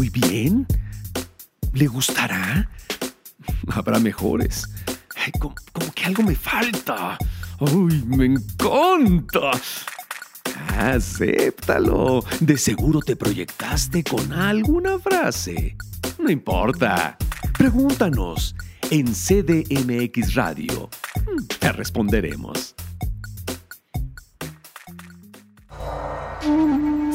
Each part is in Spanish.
voy bien? ¿Le gustará? Habrá mejores. como, como que algo me falta. ¡Ay, me encanta! Acéptalo. De seguro te proyectaste con alguna frase. No importa. Pregúntanos en CDMX Radio. Te responderemos.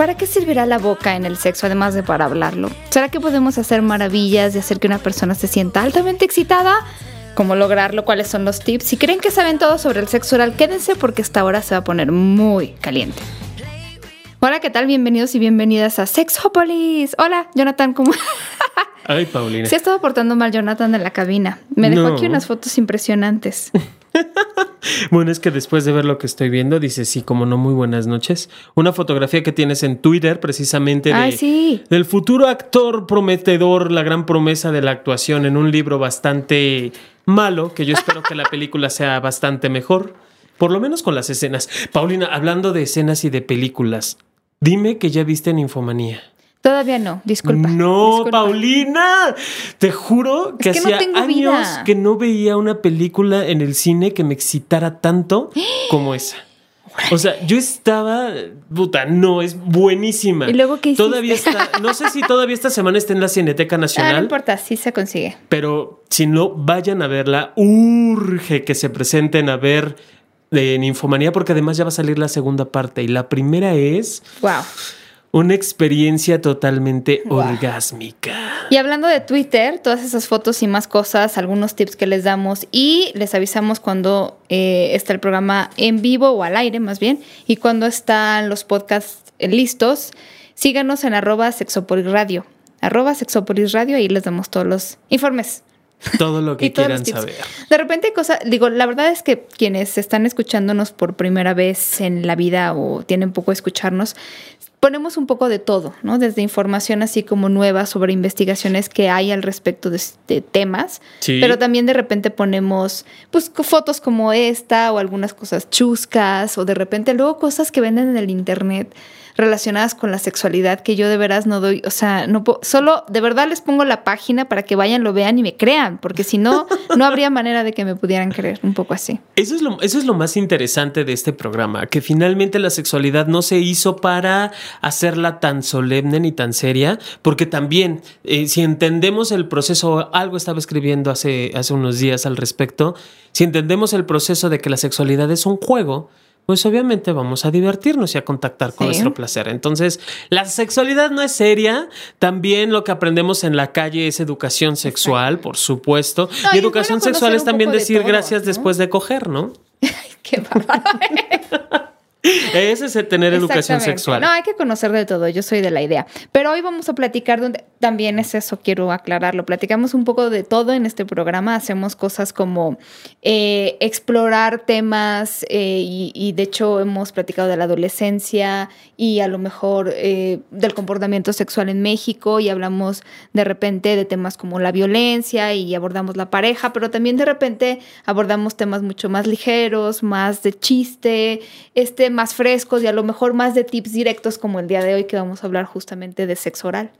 ¿Para qué servirá la boca en el sexo además de para hablarlo? ¿Será que podemos hacer maravillas de hacer que una persona se sienta altamente excitada? cómo lograrlo, cuáles son los tips. Si creen que saben todo sobre el sexo oral, quédense porque esta hora se va a poner muy caliente. Hola, ¿qué tal? Bienvenidos y bienvenidas a Sexopolis. Hola, Jonathan, ¿cómo? Ay, Paulina. Se ha estado portando mal Jonathan en la cabina. Me dejó aquí unas fotos impresionantes. bueno, es que después de ver lo que estoy viendo, dice sí, como no, muy buenas noches. Una fotografía que tienes en Twitter, precisamente de, del futuro actor prometedor, la gran promesa de la actuación en un libro bastante malo, que yo espero que la película sea bastante mejor, por lo menos con las escenas. Paulina, hablando de escenas y de películas, dime que ya viste en Infomanía. Todavía no, disculpa. No, Paulina, te juro que, hacía años que no veía una película en el cine que me excitara tanto como esa. O sea, yo estaba, puta, no, es buenísima. ¿Y luego qué Todavía está, no sé si todavía esta semana está en la Cineteca Nacional. Ah, no importa, sí se consigue. Pero si no, vayan a verla. Urge que se presenten a ver en Infomanía porque además ya va a salir la segunda parte. Y la primera es... Wow una experiencia totalmente orgásmica. Y hablando de Twitter, todas esas fotos y más cosas, algunos tips que les damos y les avisamos cuando eh, está el programa en vivo o al aire más bien y cuando están los podcasts listos, síganos en arroba sexopolisradio. Arroba sexopolisradio, ahí les damos todos los informes. Todo lo que quieran saber. De repente hay cosas, digo, la verdad es que quienes están escuchándonos por primera vez en la vida o tienen poco escucharnos, ponemos un poco de todo, ¿no? Desde información así como nueva sobre investigaciones que hay al respecto de, temas, pero también de repente ponemos pues fotos como esta o algunas cosas chuscas o de repente luego cosas que venden en el internet relacionadas con la sexualidad que yo de veras no doy, o sea, no solo de verdad les pongo la página para que vayan, lo vean y me crean, porque si no, no habría manera de que me pudieran creer, un poco así. Eso es lo, eso es lo más interesante de este programa, que finalmente la sexualidad no se hizo para hacerla tan solemne ni tan seria, porque también, eh, si entendemos el proceso, algo estaba escribiendo hace, hace unos días al respecto, si entendemos el proceso de que la sexualidad es un juego, pues obviamente vamos a divertirnos y a contactar con nuestro placer. Entonces, la sexualidad no es seria. También lo que aprendemos en la calle es educación sexual, por supuesto. y educación sexual es también decir gracias después de coger, ¿no? Qué Ese es el tener educación sexual. No, hay que conocer de todo, yo soy de la idea. Pero hoy vamos a platicar, donde también es eso, quiero aclararlo. Platicamos un poco de todo en este programa, hacemos cosas como eh, explorar temas eh, y, de hecho hemos platicado de la adolescencia y a lo mejor eh, del comportamiento sexual en México y hablamos de repente de temas como la violencia y abordamos la pareja, pero también de repente abordamos temas mucho más ligeros, más de chiste, este más frescos y a lo mejor más de tips directos como el día de hoy que vamos a hablar justamente de sexo oral.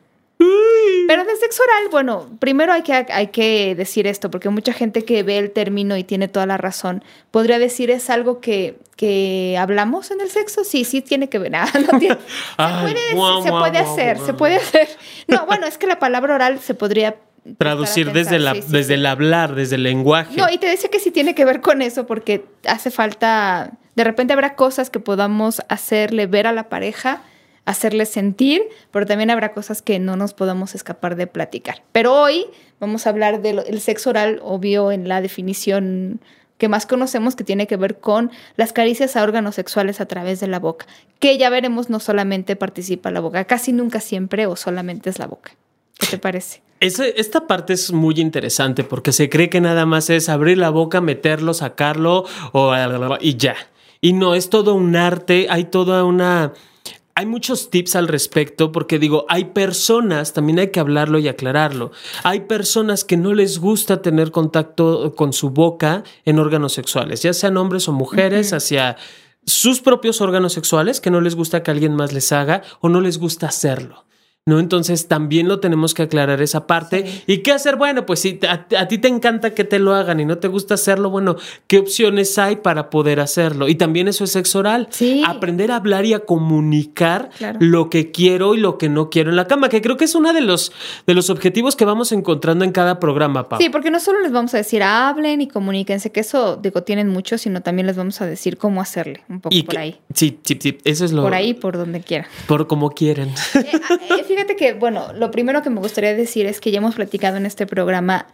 Pero de sexo oral, bueno, primero hay que, hay que decir esto, porque mucha gente que ve el término y tiene toda la razón, podría decir es algo que, que hablamos en el sexo. Sí, sí tiene que ver. se puede, se puede hacer, se puede hacer. No, bueno, es que la palabra oral se podría traducir desde, la, desde el hablar, desde el lenguaje. No, y te decía que sí tiene que ver con eso, porque hace falta, de repente habrá cosas que podamos hacerle ver a la pareja, hacerle sentir, pero también habrá cosas que no nos podamos escapar de platicar. Pero hoy vamos a hablar del sexo oral, obvio, en la definición que más conocemos que tiene que ver con las caricias a órganos sexuales a través de la boca, que ya veremos no solamente participa la boca, casi nunca siempre o solamente es la boca. ¿Qué te parece? Ese- esta parte es muy interesante porque se cree que nada más es abrir la boca, meterlo, sacarlo o, y ya. Y no, es todo un arte, hay toda una... Hay muchos tips al respecto porque digo, hay personas, también hay que hablarlo y aclararlo, hay personas que no les gusta tener contacto con su boca en órganos sexuales, ya sean hombres o mujeres, hacia sus propios órganos sexuales, que no les gusta que alguien más les haga o no les gusta hacerlo. ¿No? Entonces también lo tenemos que aclarar esa parte. ¿Y qué hacer? Bueno, pues si a, a ti te encanta que te lo hagan y no te gusta hacerlo, bueno, ¿qué opciones hay para poder hacerlo? Y también eso es sexo oral. Sí. Aprender a hablar y a comunicar Claro. lo que quiero y lo que no quiero en la cama, que creo que es uno de los, de los objetivos que vamos encontrando en cada programa, Pau. Sí, porque no solo les vamos a decir hablen y comuníquense, que eso digo tienen mucho, sino también les vamos a decir cómo hacerle, un poco y por que- ahí. Sí, sí, sí, eso es lo... Por ahí, por donde quiera. Por como quieren. Eh, ah, eh, fíjate que, bueno, lo primero que me gustaría decir es que ya hemos platicado en este programa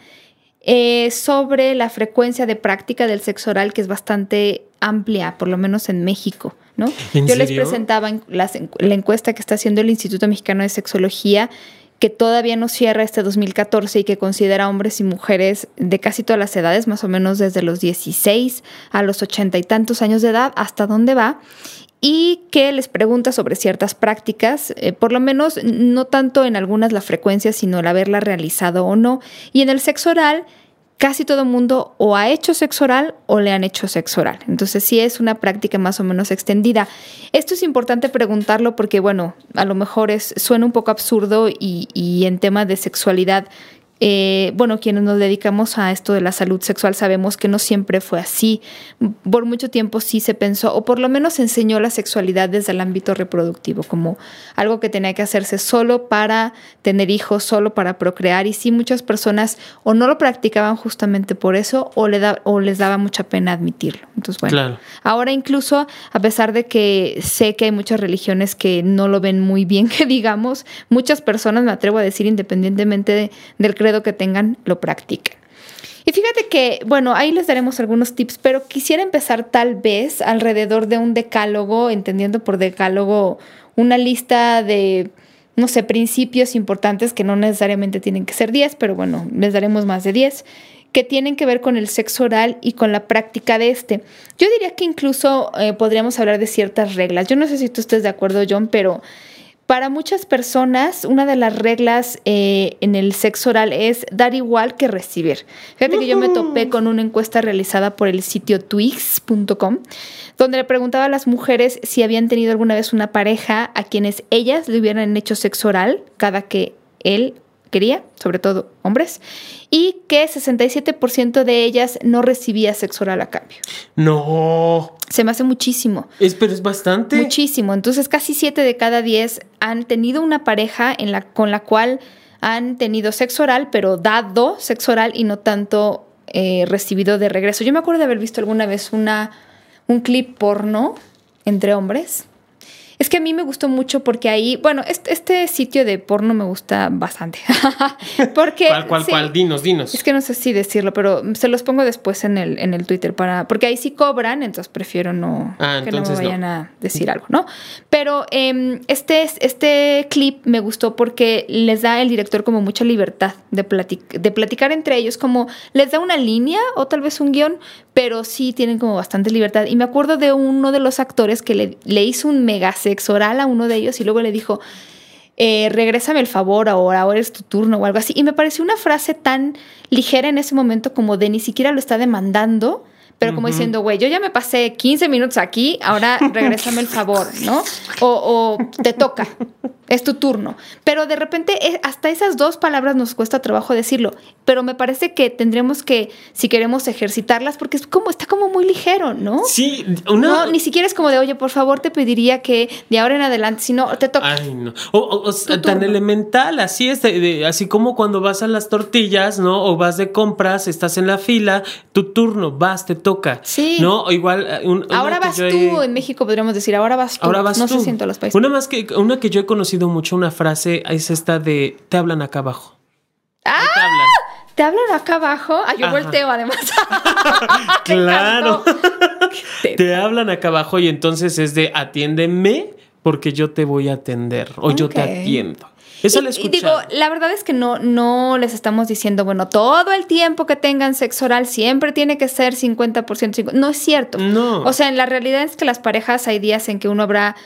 eh, sobre la frecuencia de práctica del sexo oral, que es bastante amplia, por lo menos en México, ¿no? ¿En Yo les presentaba en- la encuesta que está haciendo el Instituto Mexicano de Sexología, que todavía no cierra este 2014 y que considera hombres y mujeres de casi todas las edades, más o menos desde los 16 a los 80 y tantos años de edad, hasta dónde va y que les pregunta sobre ciertas prácticas, eh, por lo menos no tanto en algunas la frecuencia, sino el haberla realizado o no. Y en el sexo oral, casi todo el mundo o ha hecho sexo oral o le han hecho sexo oral. Entonces sí es una práctica más o menos extendida. Esto es importante preguntarlo porque, bueno, a lo mejor es, suena un poco absurdo y, y en tema de sexualidad eh, bueno, quienes nos dedicamos a esto de la salud sexual sabemos que no siempre fue así. Por mucho tiempo sí se pensó, o por lo menos se enseñó la sexualidad desde el ámbito reproductivo, como algo que tenía que hacerse solo para tener hijos, solo para procrear. Y sí, muchas personas o no lo practicaban justamente por eso, o, le da, o les daba mucha pena admitirlo. Entonces, bueno, Claro. ahora incluso, a pesar de que sé que hay muchas religiones que no lo ven muy bien, que digamos, muchas personas, me atrevo a decir, independientemente de- del credo que tengan, lo practican. Y fíjate que, bueno, ahí les daremos algunos tips, pero quisiera empezar tal vez alrededor de un decálogo, entendiendo por decálogo una lista de, no sé, principios importantes que no necesariamente tienen que ser 10, pero bueno, les daremos más de 10 que tienen que ver con el sexo oral y con la práctica de este. Yo diría que incluso eh, podríamos hablar de ciertas reglas. Yo no sé si tú estés de acuerdo, John, pero para muchas personas, una de las reglas eh, en el sexo oral es dar igual que recibir. Fíjate que yo me topé con una encuesta realizada por el sitio twix.com, donde le preguntaba a las mujeres si habían tenido alguna vez una pareja a quienes ellas le hubieran hecho sexo oral cada que él quería, sobre todo hombres, y que 67% de ellas no recibía sexo oral a cambio. No. Se me hace muchísimo. Es, pero es bastante. Muchísimo. Entonces, casi 7 de cada 10 han tenido una pareja en la, con la cual han tenido sexo oral, pero dado sexo oral y no tanto eh, recibido de regreso. Yo me acuerdo de haber visto alguna vez una, un clip porno entre hombres. Es que a mí me gustó mucho porque ahí, bueno, este, este sitio de porno me gusta bastante. porque ¿Cuál, cuál, sí, cuál? Dinos, dinos. es que no sé si decirlo, pero se los pongo después en el, en el Twitter para. Porque ahí sí cobran, entonces prefiero no Ah, que no me no. vayan a decir algo, ¿no? Pero em, este, este clip me gustó porque les da el director como mucha libertad de, platic- de platicar entre ellos, como les da una línea o tal vez un guion, pero sí tienen como bastante libertad. Y me acuerdo de uno de los actores que le, le hizo un mega sexo oral a uno de ellos y luego le dijo eh, regrésame el favor ahora, ahora es tu turno o algo así. Y me pareció una frase tan ligera en ese momento como de ni siquiera lo está demandando, pero como diciendo, güey, yo ya me pasé 15 minutos aquí, ahora regrésame el favor, ¿no? O, o te toca, es tu turno. Pero de repente eh, hasta esas dos palabras nos cuesta trabajo decirlo, pero me parece que tendremos que, si queremos ejercitarlas, porque es como, está como muy ligero, ¿no? Sí, una. No, ni siquiera es como de, oye, por favor, te pediría que de ahora en adelante, si no, te toca. Ay, no. O, o- tan turno. elemental, así es, de- de- así como cuando vas a las tortillas, ¿no? O vas de compras, estás en la fila, tu turno, vas, te toca. Sí. ¿No? O igual. eh, un- Ahora vas tú, he- en México podríamos decir, ahora vas tú. Ahora vas no tú. sé si en todos los países. Una más que una que yo he conocido mucho, una frase es esta de te hablan acá abajo. ¡Ah! Te hablan. ¿Te hablan acá abajo? Ah, yo Ajá. volteo además. Claro. Te- Te hablan acá abajo y entonces es de atiéndeme porque yo te voy a atender o yo te atiendo. Eso y, lo he y digo, la verdad es que no, no les estamos diciendo, bueno, todo el tiempo que tengan sexo oral siempre tiene que ser 50%. 50%. No es cierto. No. O sea, en la realidad es que las parejas hay días en que uno habrá,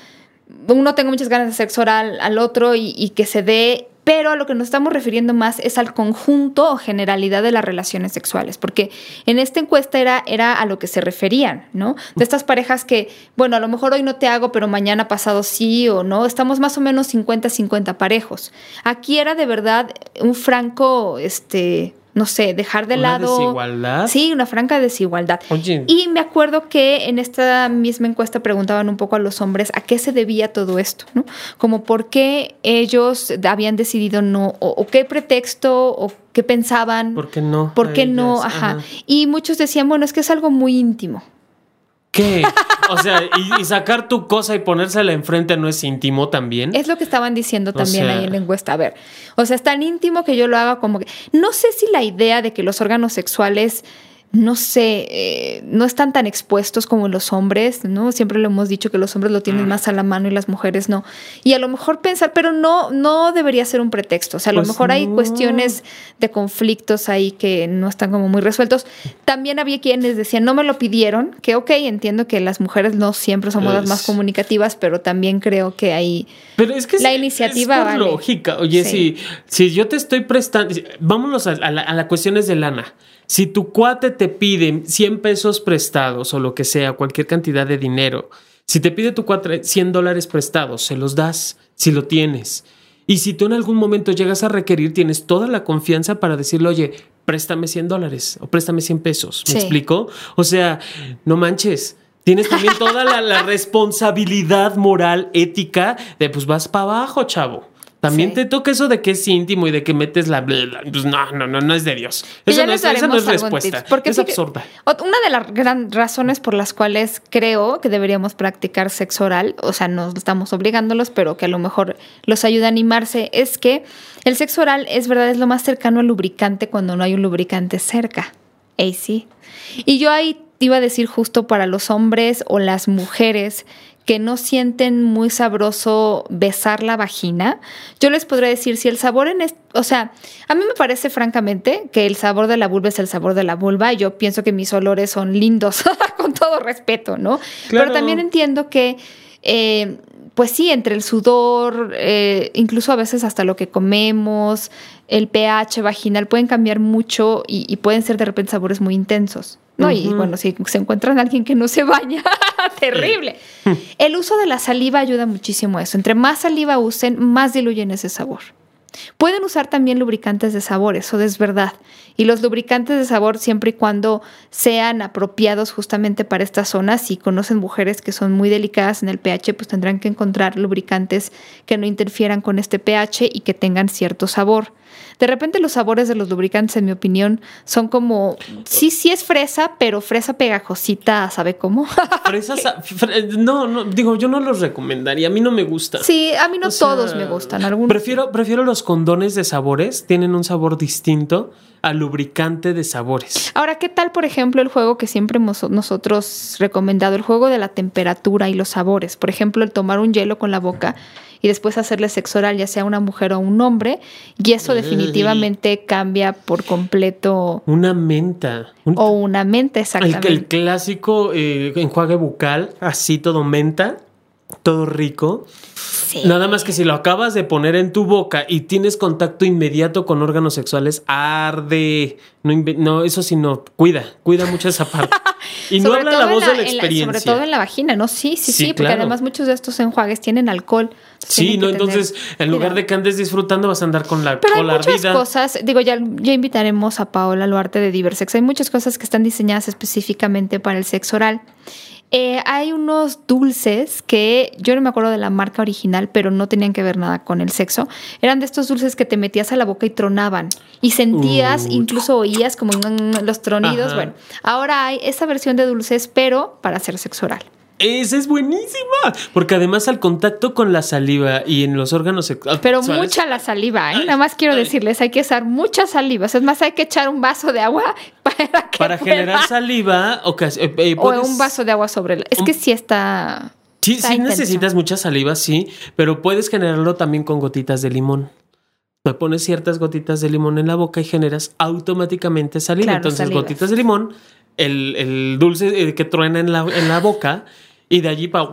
uno tenga muchas ganas de sexo oral al otro y, y que se dé, pero a lo que nos estamos refiriendo más es al conjunto o generalidad de las relaciones sexuales, porque en esta encuesta era, era a lo que se referían, ¿no? De estas parejas que, bueno, a lo mejor hoy no te hago, pero mañana pasado sí o no, estamos más o menos 50-50 parejos. Aquí era de verdad un franco, este, no sé, dejar de ¿Una lado... desigualdad? Sí, una franca desigualdad. Oye. Y me acuerdo que en esta misma encuesta preguntaban un poco a los hombres a qué se debía todo esto, ¿no? Como por qué ellos habían decidido no, o, o qué pretexto, o qué pensaban, ¿Por qué no? por qué no, ajá. Y muchos decían, bueno, es que es algo muy íntimo. ¿Qué? O sea, y, y sacar tu cosa y ponérsela enfrente no es íntimo también. Es lo que estaban diciendo O también sea- ahí en la encuesta. A ver, o sea, es tan íntimo que yo lo haga como que... No sé si la idea de que los órganos sexuales, no sé, eh, no están tan expuestos como los hombres, ¿no? Siempre lo hemos dicho que los hombres lo Mm. tienen más a la mano y las mujeres no. Y a lo mejor pensar, pero no, no debería ser un pretexto. O sea, a lo Pues mejor hay cuestiones de conflictos ahí que no están como muy resueltos. También había quienes decían, no me lo pidieron, que ok, entiendo que las mujeres no siempre somos las más Es- comunicativas, pero también creo que hay... Pero es que La es- iniciativa es por vale. lógica. Oye, Sí. si, si yo te estoy prestando, vámonos a, a la, a la cuestiones de lana. Si tu cuate te pide 100 pesos prestados o lo que sea, cualquier cantidad de dinero, si te pide tu cuate 100 dólares prestados, se los das si lo tienes. Y si tú en algún momento llegas a requerir, tienes toda la confianza para decirle, oye, préstame 100 dólares o préstame 100 pesos. ¿Me Sí. explico? O sea, no manches. Tienes también toda la, la responsabilidad moral, ética, de pues vas para abajo, chavo. También Sí. te toca eso de que es íntimo y de que metes la... bla, bla, Pues no, no, no, no es de Dios. Eso no es, esa no es respuesta. porque es absurda. Una de las gran razones por las cuales creo que deberíamos practicar sexo oral, o sea, no estamos obligándolos, pero que a lo mejor los ayuda a animarse, es que el sexo oral es verdad, es lo más cercano al lubricante cuando no hay un lubricante cerca. Ey, sí. Y yo ahí iba a decir justo para los hombres o las mujeres que no sienten muy sabroso besar la vagina, yo les podría decir si el sabor en es- o sea, a mí me parece francamente que el sabor de la vulva es el sabor de la vulva, y yo pienso que mis olores son lindos, con todo respeto, ¿no? Claro. Pero también entiendo que eh, pues sí, entre el sudor, eh, incluso a veces hasta lo que comemos, el pH vaginal pueden cambiar mucho y, y pueden ser de repente sabores muy intensos. ¿no? Y bueno, si se encuentran a alguien que no se baña, terrible. El uso de la saliva ayuda muchísimo a eso. Entre más saliva usen, más diluyen ese sabor. Pueden usar también lubricantes de sabor, eso es verdad. Y los lubricantes de sabor siempre y cuando sean apropiados justamente para estas zonas. Si conocen mujeres que son muy delicadas en el pH, pues tendrán que encontrar lubricantes que no interfieran con este pH y que tengan cierto sabor. De repente los sabores de los lubricantes, en mi opinión, son como, sí, sí es fresa, pero fresa pegajosita, ¿sabe cómo? No, no, digo, yo no los recomendaría. A mí no me gusta. sí, a mí no O sea, todos me gustan, algunos. Prefiero, prefiero los condones de sabores, tienen un sabor distinto al lubricante de sabores. Ahora, ¿qué tal, por ejemplo, el juego que siempre hemos nosotros recomendado, el juego de la temperatura y los sabores? Por ejemplo, el tomar un hielo con la boca y después hacerle sexo oral, ya sea una mujer o un hombre, y eso definitivamente cambia por completo Una menta. Un- o una mente el, exactamente. el clásico eh, enjuague bucal, así todo menta, todo rico. Sí. Nada más que si lo acabas de poner en tu boca y tienes contacto inmediato con órganos sexuales, arde. No, no eso sí, no. Cuida, cuida mucho esa parte. Y no habla la voz de la en experiencia. sobre todo en la vagina, ¿no? Sí, sí, sí, Sí, porque claro. además muchos de estos enjuagues tienen alcohol. Sí, no, tener entonces en lugar de que andes disfrutando vas a andar con la Pero hay muchas ardida. cosas, digo, ya, ya invitaremos a Paola Luarte de Diversex. Hay muchas cosas que están diseñadas específicamente para el sexo oral. Eh, hay unos dulces que yo no me acuerdo de la marca original, pero no tenían que ver nada con el sexo. Eran de estos dulces que te metías a la boca y tronaban. Y sentías, Uh. incluso oías como mm, los tronidos. Ajá. Bueno, ahora hay esa versión de dulces, pero para hacer sexo oral. Esa es buenísima. Porque además al contacto con la saliva y en los órganos sexuales. Pero mucha la saliva, ¿eh? Nada más quiero decirles, hay que usar mucha saliva. O sea, es más, hay que echar un vaso de agua para que Para pueda- generar saliva eh, eh, O un vaso de agua sobre el... Es un- que sí está... Sí, Está sí intenso. necesitas mucha saliva, sí, pero puedes generarlo también con gotitas de limón. Me pones ciertas gotitas de limón en la boca y generas automáticamente saliva. Claro, Entonces, saliva. gotitas de limón, el, el dulce eh, que truena en la, en la boca y de allí para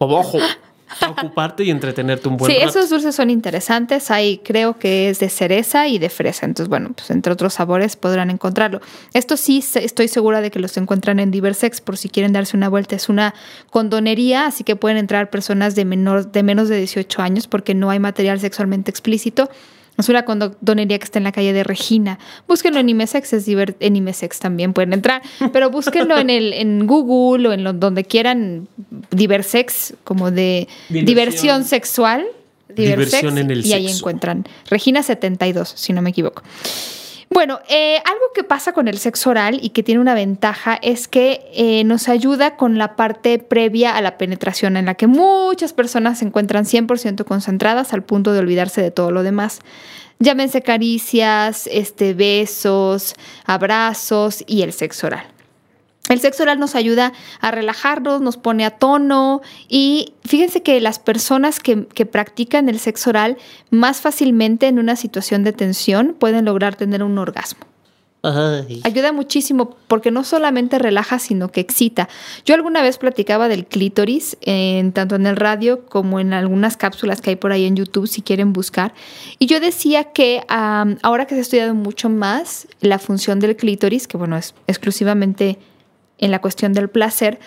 abajo, pa ocuparte y entretenerte un buen Sí, rato. esos dulces son interesantes. Hay, creo que es de cereza y de fresa. Entonces, bueno, pues entre otros sabores podrán encontrarlo. Esto sí, estoy segura de que los encuentran en Diversex por si quieren darse una vuelta. Es una condonería, así que pueden entrar personas de, menor, de menos de 18 años porque no hay material sexualmente explícito. Es una condonería que está en la calle de Regina. Búsquenlo en Imesex, es en Imesex también pueden entrar, pero búsquenlo en el en Google o en lo- donde quieran Diversex, como de Diversión. diversión sexual. Diversex, Diversión en el y ahí encuentran Regina 72, si no me equivoco. Bueno, eh, algo que pasa con el sexo oral y que tiene una ventaja es que eh, nos ayuda con la parte previa a la penetración, en la que muchas personas se encuentran 100% concentradas al punto de olvidarse de todo lo demás. Llámense caricias, este, besos, abrazos y el sexo oral. El sexo oral nos ayuda a relajarnos, nos pone a tono y fíjense que las personas que, que practican el sexo oral más fácilmente en una situación de tensión pueden lograr tener un orgasmo. Ay. Ayuda muchísimo porque no solamente relaja, sino que excita. Yo alguna vez platicaba del clítoris, en, tanto en el radio como en algunas cápsulas que hay por ahí en YouTube, si quieren buscar. Y yo decía que ahora que se ha estudiado mucho más la función del clítoris, que bueno, es exclusivamente en la cuestión del placer,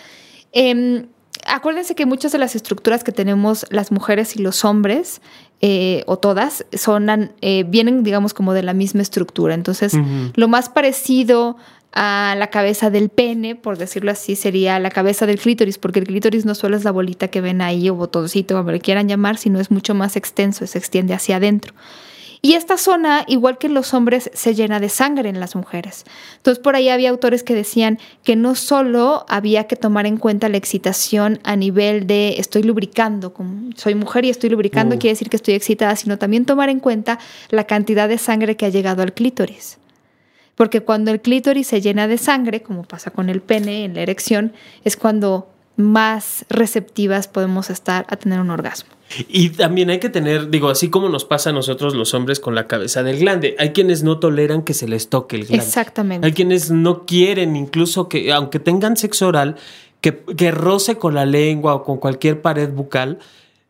em, acuérdense que muchas de las estructuras que tenemos las mujeres y los hombres, eh, o todas, son, eh, vienen, digamos, como de la misma estructura. Entonces, lo más parecido a la cabeza del pene, por decirlo así, sería la cabeza del clítoris, porque el clítoris no solo es la bolita que ven ahí o botoncito, como le quieran llamar, sino es mucho más extenso, se extiende hacia adentro. Y esta zona, igual que en los hombres, se llena de sangre en las mujeres. Entonces, por ahí había autores que decían que no solo había que tomar en cuenta la excitación a nivel de estoy lubricando, como soy mujer y estoy lubricando, Mm. quiere decir que estoy excitada, sino también tomar en cuenta la cantidad de sangre que ha llegado al clítoris. Porque cuando el clítoris se llena de sangre, como pasa con el pene en la erección, es cuando más receptivas podemos estar a tener un orgasmo. Y también hay que tener, digo, así como nos pasa a nosotros los hombres con la cabeza del glande, hay quienes no toleran que se les toque el glande. Exactamente. Hay quienes no quieren, incluso que, aunque tengan sexo oral, que, que roce con la lengua o con cualquier pared bucal,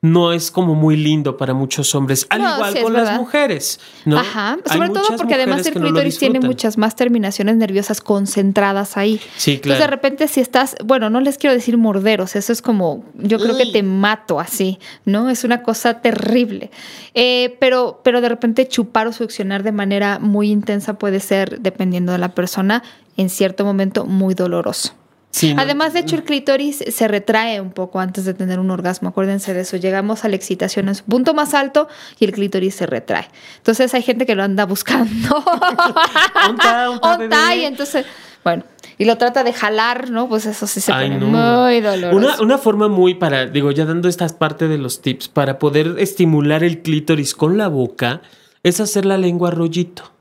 no es como muy lindo para muchos hombres. Al No, igual sí, con las mujeres. ¿no? Ajá, Hay sobre todo porque además el no clítoris tiene muchas más terminaciones nerviosas concentradas ahí. Sí, Entonces de claro. repente si estás, bueno, no les quiero decir morderos, eso es como, yo creo que te mato así, ¿no? Es una cosa terrible. Eh, pero, pero de repente chupar o succionar de manera muy intensa puede ser, dependiendo de la persona, en cierto momento muy doloroso. Sí, Además, de hecho, el clítoris se retrae un poco antes de tener un orgasmo. Acuérdense de eso. Llegamos a la excitación en su punto más alto y el clítoris se retrae. Entonces, hay gente que lo anda buscando. Onta, onta, Onta, bebé. y entonces, bueno, y lo trata de jalar, ¿no? Pues eso sí se Ay, pone no. muy doloroso. Una, una forma muy para, digo, ya dando esta parte de los tips, para poder estimular el clítoris con la boca, es hacer la lengua rollito.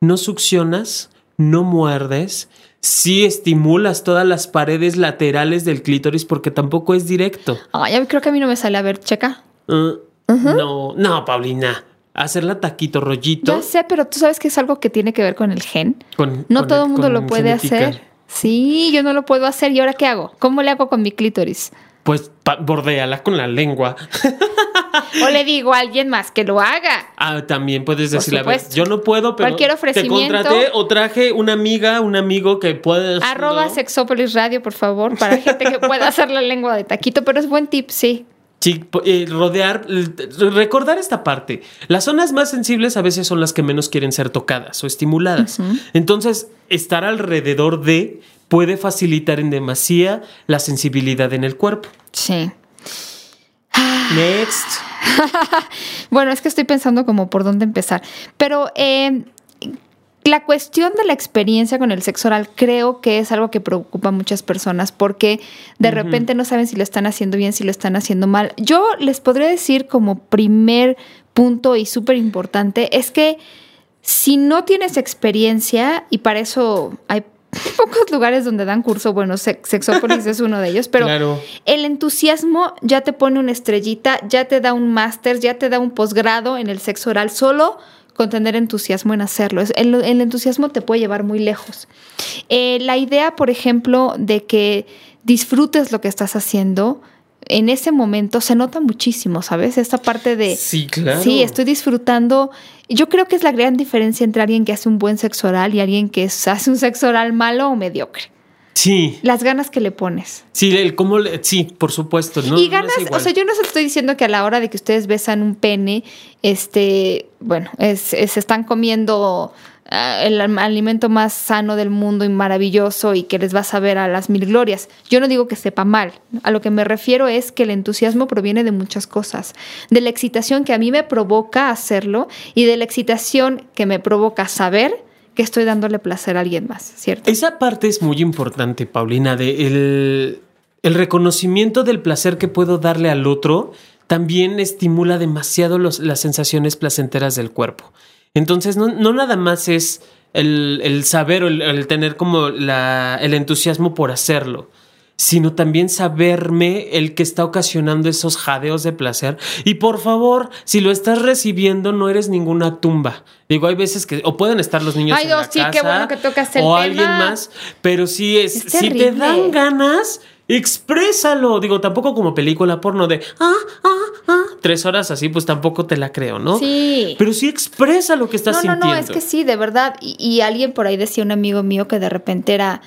No succionas, no muerdes, sí estimulas todas las paredes laterales del clítoris porque tampoco es directo. Ay, creo que a mí no me sale. A ver, checa. Uh, No, no, Paulina. Hacerla taquito, rollito. Ya sé, pero tú sabes que es algo que tiene que ver con el gen. con- No con todo el- mundo lo puede genética. hacer. Sí, yo no lo puedo hacer. ¿Y ahora qué hago? ¿Cómo le hago con mi clítoris? Pues bordéala con la lengua. O le digo a alguien más que lo haga. Ah, también puedes decirle, a ver, yo no puedo, pero Cualquier te ofrecimiento. contraté o traje una amiga, un amigo que puede Arroba ¿no? Sexópolis Radio, por favor, para gente que pueda hacer la lengua de taquito, pero es buen tip, sí. Sí, eh, rodear, recordar esta parte. Las zonas más sensibles a veces son las que menos quieren ser tocadas o estimuladas. Entonces, estar alrededor de puede facilitar en demasía la sensibilidad en el cuerpo. Sí. Next. Bueno, es que estoy pensando como por dónde empezar. Pero eh, la cuestión de la experiencia con el sexo oral creo que es algo que preocupa a muchas personas porque de repente no saben si lo están haciendo bien, si lo están haciendo mal. Yo les podría decir como primer punto y súper importante es que si no tienes experiencia, y para eso hay pocos lugares donde dan curso, bueno, Sexópolis es uno de ellos, pero el entusiasmo ya te pone una estrellita, ya te da un máster, ya te da un posgrado en el sexo oral, solo con tener entusiasmo en hacerlo. El, el entusiasmo te puede llevar muy lejos. Eh, la idea, por ejemplo, de que disfrutes lo que estás haciendo, en ese momento se nota muchísimo, ¿sabes? Esta parte de... Sí, claro. Sí, estoy disfrutando. Yo creo que es la gran diferencia entre alguien que hace un buen sexo oral y alguien que hace un sexo oral malo o mediocre. Sí. Las ganas que le pones. Sí, el cómo sí, por supuesto. y ganas, o sea, yo no estoy diciendo que a la hora de que ustedes besan un pene, este, bueno, se están comiendo el alimento más sano del mundo y maravilloso y que les va a saber a las mil glorias. Yo no digo que sepa mal, a lo que me refiero es que el entusiasmo proviene de muchas cosas, de la excitación que a mí me provoca hacerlo y de la excitación que me provoca saber que estoy dándole placer a alguien más, ¿cierto? Esa parte es muy importante, Paulina, de el, el reconocimiento del placer que puedo darle al otro también estimula demasiado las sensaciones placenteras del cuerpo. Entonces, no, nada más es el, saber o el, tener como el entusiasmo por hacerlo, sino también saberme el que está ocasionando esos jadeos de placer. Y por favor, si lo estás recibiendo, no eres ninguna tumba. Digo, hay veces que, o pueden estar los niños en la sí, qué bueno que tocas el o alguien más, pero si es, si te dan ganas, exprésalo. Digo, tampoco como película porno de ah, ah, ah, tres horas así, pues tampoco te la creo, ¿no? Sí. Pero sí expresa lo que estás sintiendo. No, no, es que sí, de verdad. Y, alguien por ahí decía, un amigo mío, que de repente era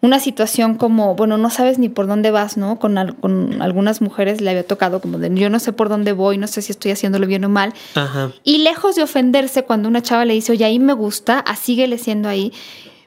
una situación como, bueno, no sabes ni por dónde vas, ¿no? Con, con algunas mujeres le había tocado como de, yo no sé por dónde voy, no sé si estoy haciéndolo bien o mal. Ajá. Y lejos de ofenderse cuando una chava le dice, oye, ahí me gusta, así síguele siendo ahí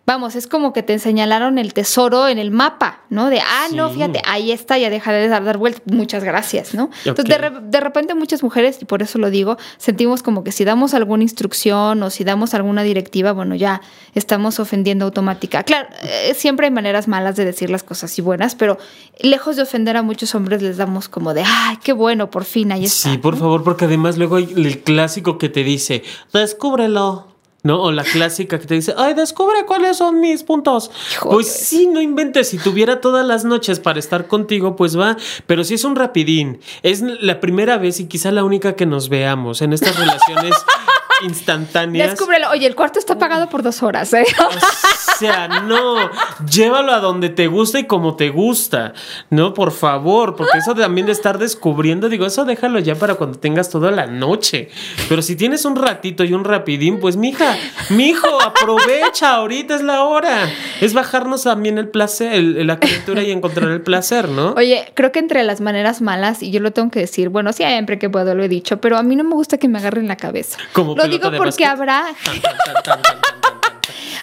vamos, es como que te señalaron el tesoro en el mapa, ¿no? De, ah, no, fíjate, ahí está, ya deja de dar, vueltas, muchas gracias, ¿no? Entonces, de, repente muchas mujeres, y por eso lo digo, sentimos como que si damos alguna instrucción o si damos alguna directiva, bueno, ya estamos ofendiendo automática. Claro, eh, siempre hay maneras malas de decir las cosas y buenas, pero lejos de ofender a muchos hombres les damos como de, ay, qué bueno, por fin, ahí está. Sí, por favor, porque además luego hay el clásico que te dice, descúbrelo. ¿No? O la clásica que te dice, ay, descubre cuáles son mis puntos. Pues sí, no inventes, si tuviera todas las noches para estar contigo, pues va, pero si es un rapidín, es la primera vez y quizá la única que nos veamos en estas relaciones instantáneas. Descúbrelo. Oye, el cuarto está pagado por dos horas, ¿eh? O sea, no. Llévalo a donde te gusta y como te gusta. No, por favor, porque eso también de estar descubriendo, digo, eso déjalo ya para cuando tengas toda la noche. Pero si tienes un ratito y un rapidín, pues mija, mijo, aprovecha, ahorita es la hora. Es bajarnos también el placer, la criatura y encontrar el placer, ¿no? Oye, creo que entre las maneras malas, y yo lo tengo que decir, bueno, siempre que puedo lo he dicho, pero a mí no me gusta que me agarren la cabeza. Como digo porque habrá.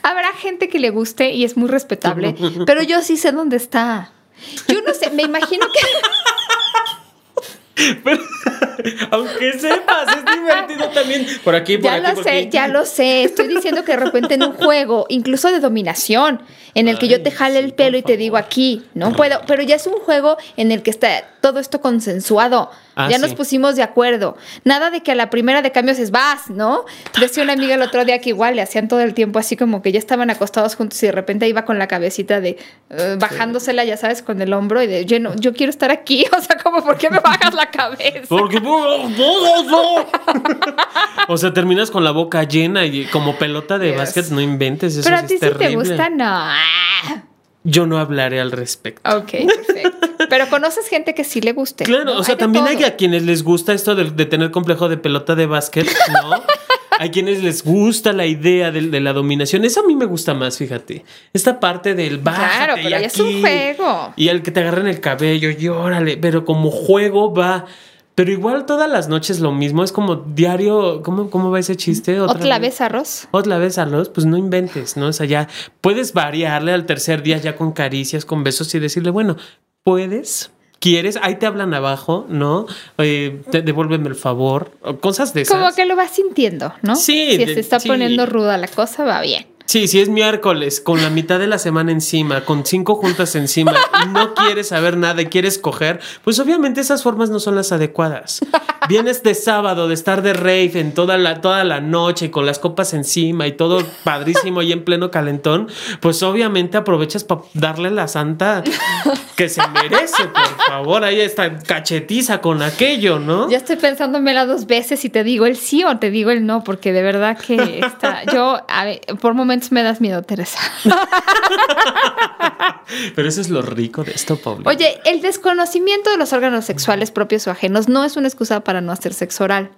habrá gente que le guste y es muy respetable, pero yo sí sé dónde está. Yo no sé, me imagino que. aunque sepas, es divertido también. Por aquí, por ya lo sé, ya lo sé. Estoy diciendo que de repente en un juego, incluso de dominación, en el que yo te jale el pelo y te digo aquí, no puedo, pero ya es un juego en el que está todo esto consensuado. Ah, ya nos pusimos de acuerdo. Nada de que a la primera de cambios es vas, ¿no? Decía una amiga el otro día que igual le hacían todo el tiempo así como que ya estaban acostados juntos y de repente iba con la cabecita de eh, bajándosela, ya sabes, con el hombro y de yo, no, yo quiero estar aquí. O sea, como, ¿por qué me bajas la cabeza? Porque. o sea, terminas con la boca llena y como pelota de básquet, no inventes. Eso Pero a ti sí te gusta, no. Yo no hablaré al respecto. Ok, perfecto. Pero conoces gente que sí le guste. Claro, o sea, también hay a quienes les gusta esto de, tener complejo de pelota de básquet, ¿no? hay quienes les gusta la idea de, la dominación. Eso a mí me gusta más, fíjate. Esta parte del Claro, pero es un juego. Y el que te agarren el cabello y órale. Pero como juego va. Pero igual todas las noches lo mismo, es como diario, ¿cómo, cómo va ese chiste? ¿Otra, vez arroz? Otra vez arroz, pues no inventes, ¿no? O sea, ya puedes variarle al tercer día ya con caricias, con besos y decirle, bueno, puedes, quieres, ahí te hablan abajo, ¿no? Eh, devuélveme el favor, cosas de esas. Como que lo vas sintiendo, ¿no? Sí. Si se está poniendo ruda la cosa, va bien. Sí, si es miércoles, con la mitad de la semana encima, con cinco juntas encima, y no quieres saber nada y quieres coger, pues obviamente esas formas no son las adecuadas. Vienes de sábado, de estar de rave en toda la, toda la noche, con las copas encima y todo padrísimo y en pleno calentón, pues obviamente aprovechas para darle la santa que se merece, por favor. Ahí está, cachetiza con aquello, ¿no? Ya estoy pensándomela dos veces y te digo el sí o te digo el no, porque de verdad que está. Yo, a ver, por momentos me das miedo, Teresa. Pero eso es lo rico de esto, Pablo. Oye, el desconocimiento de los órganos sexuales propios o ajenos no es una excusa para no hacer sexo oral.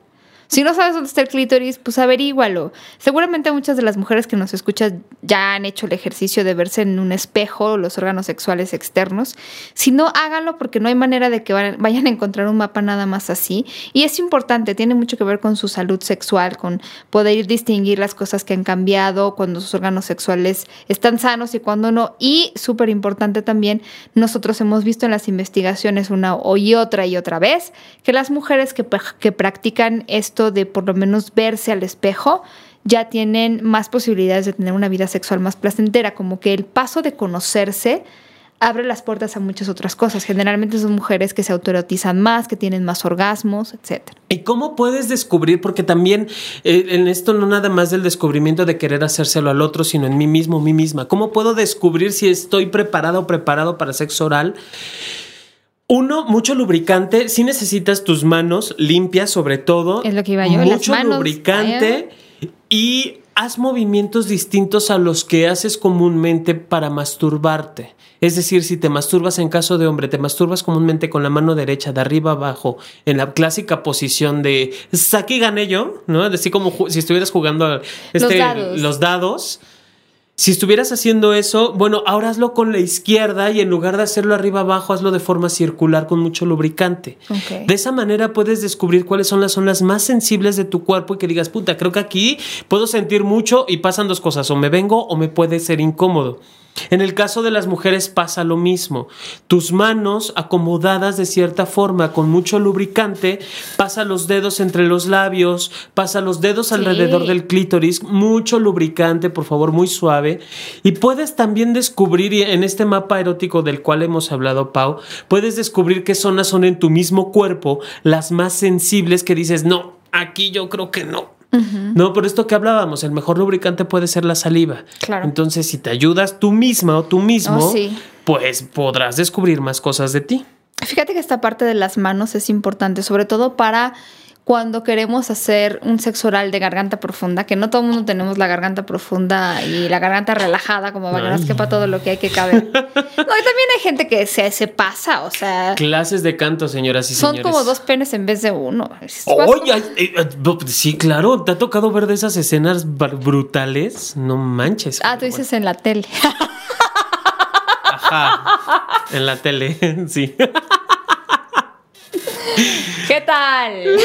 Si no sabes dónde está el clítoris, pues averígualo. Seguramente muchas de las mujeres que nos escuchan ya han hecho el ejercicio de verse en un espejo los órganos sexuales externos. Si no, háganlo porque no hay manera de que vayan a encontrar un mapa nada más así. Y es importante, tiene mucho que ver con su salud sexual, con poder distinguir las cosas que han cambiado, cuando sus órganos sexuales están sanos y cuando no. Y súper importante también, nosotros hemos visto en las investigaciones una y otra y otra vez que las mujeres que, que practican esto de por lo menos verse al espejo, ya tienen más posibilidades de tener una vida sexual más placentera, como que el paso de conocerse abre las puertas a muchas otras cosas. Generalmente son mujeres que se autoerotizan más, que tienen más orgasmos, etc. ¿Y cómo puedes descubrir? Porque también eh, en esto no nada más del descubrimiento de querer hacérselo al otro, sino en mí mismo, mí misma. ¿Cómo puedo descubrir si estoy preparado o preparado para sexo oral? Uno, mucho lubricante. Si necesitas tus manos limpias, sobre todo. Es lo que iba yo. Mucho lubricante y haz movimientos distintos a los que haces comúnmente para masturbarte. Es decir, si te masturbas en caso de hombre, te masturbas comúnmente con la mano derecha de arriba abajo, en la clásica posición de aquí gané yo, ¿no? Así como si estuvieras jugando este, Los dados si estuvieras haciendo eso, bueno, ahora hazlo con la izquierda y en lugar de hacerlo arriba abajo, hazlo de forma circular con mucho lubricante. De esa manera puedes descubrir cuáles son las zonas más sensibles de tu cuerpo y que digas, puta, creo que aquí puedo sentir mucho y pasan dos cosas, o me vengo o me puede ser incómodo. En el caso de las mujeres pasa lo mismo. Tus manos acomodadas de cierta forma con mucho lubricante, pasa los dedos entre los labios, pasa los dedos alrededor del clítoris, mucho lubricante, por favor, muy suave. Y puedes también descubrir en este mapa erótico del cual hemos hablado, Pau, puedes descubrir qué zonas son en tu mismo cuerpo las más sensibles que dices, no, aquí yo creo que no. No, por esto que hablábamos, el mejor lubricante puede ser la saliva. Claro. Entonces, si te ayudas tú misma o tú mismo, oh, pues podrás descubrir más cosas de ti. Fíjate que esta parte de las manos es importante, sobre todo para cuando queremos hacer un sexo oral de garganta profunda, que no todo el mundo tenemos la garganta profunda y la garganta relajada, como para que para todo lo que hay que caber. No, y también hay gente que se, se pasa, o sea. Clases de canto, señoras y señores. Son como dos penes en vez de uno. Oye, eh, eh, sí, claro, ¿te ha tocado ver de esas escenas brutales? No manches. Ah, tú dices en la tele. Ajá, en la tele, sí. ¿Qué tal?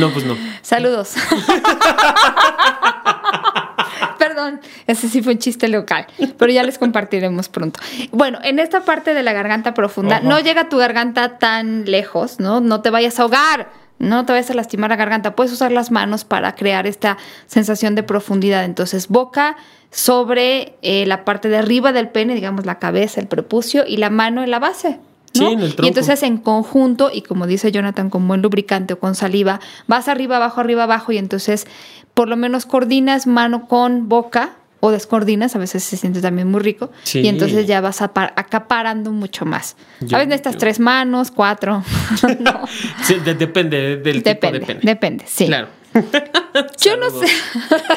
No, pues no. Saludos. Perdón, ese sí fue un chiste local, pero ya les compartiremos pronto. Bueno, en esta parte de la garganta profunda, no llega tu garganta tan lejos, ¿no? No te vayas a ahogar, no te vayas a lastimar la garganta. Puedes usar las manos para crear esta sensación de profundidad. Entonces, boca sobre eh, la parte de arriba del pene, digamos la cabeza, el prepucio, y la mano en la base. Y entonces en conjunto, y como dice Jonathan, con buen lubricante o con saliva, vas arriba, abajo, arriba, abajo, y entonces por lo menos coordinas mano con boca o descoordinas, a veces se siente también muy rico, y entonces ya vas acaparando mucho más. a veces estas tres manos, cuatro. depende del tipo de pene. Depende, sí. Claro. Yo no sé.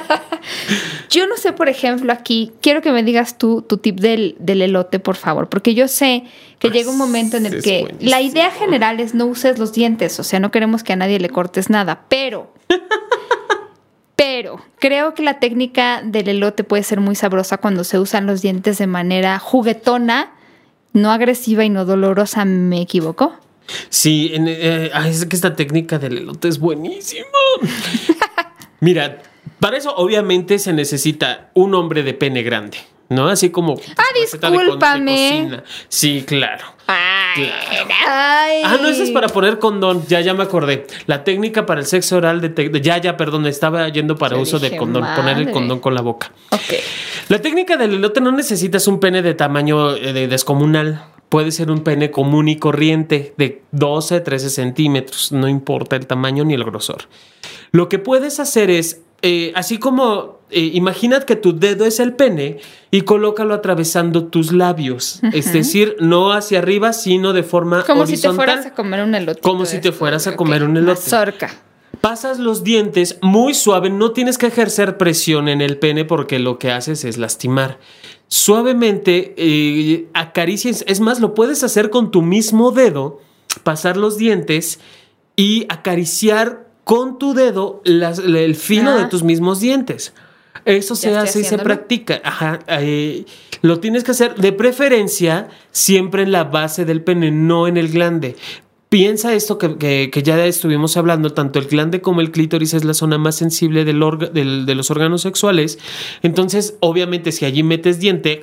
yo no sé, por ejemplo, aquí, quiero que me digas tú tu tip del, del elote, por favor, porque yo sé que llega un momento en el que la idea general es no uses los dientes, o sea, no queremos que a nadie le cortes nada, pero... Pero creo que la técnica del elote puede ser muy sabrosa cuando se usan los dientes de manera juguetona, no agresiva y no dolorosa. ¿Me equivoco? Sí, eh, es que esta técnica del elote es buenísima. Mira, para eso obviamente se necesita un hombre de pene grande, ¿no? Así como... Ah, discúlpame. sí, claro. Ah, Ay. Ah, no, eso es para poner condón. Ya, ya me acordé. La técnica para el sexo oral de, de- ya, ya, perdón, estaba yendo para Yo uso de condón, poner el condón con la boca. Ok. La técnica del elote no necesitas un pene de tamaño eh, de- descomunal. Puede ser un pene común y corriente de 12, 13 centímetros. No importa el tamaño ni el grosor. Lo que puedes hacer es, eh, así como, eh, que tu dedo es el pene y colócalo atravesando tus labios. Es decir, no hacia arriba, sino de forma Como si te horizontal. fueras a comer un elote. Como si te fueras a comer un elote. Mazorca. Pasas los dientes muy suave, no tienes que ejercer presión en el pene porque lo que haces es lastimar. Suavemente eh, acaricias, es más, lo puedes hacer con tu mismo dedo, pasar los dientes y acariciar con tu dedo las- el fino Ah. de tus mismos dientes. Eso se hace y se practica. Ajá, eh, lo tienes que hacer de preferencia siempre en la base del pene, no en el glande. Piensa esto que, que- que ya estuvimos hablando, tanto el glande como el clítoris es la zona más sensible del orga- del- de los órganos sexuales. Entonces, obviamente, si allí metes diente,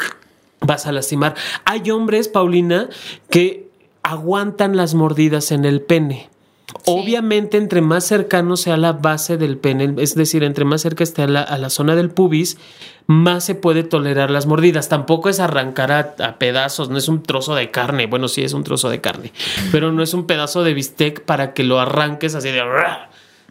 vas a lastimar. Hay hombres, Paulina, que aguantan las mordidas en el pene. Obviamente, entre más cercano sea la base del pene, es decir, entre más cerca esté a la, a la zona del pubis, más se puede tolerar las mordidas. Tampoco es arrancar a, a pedazos, no es un trozo de carne. Bueno, sí es un trozo de carne, pero no es un pedazo de bistec para que lo arranques así de.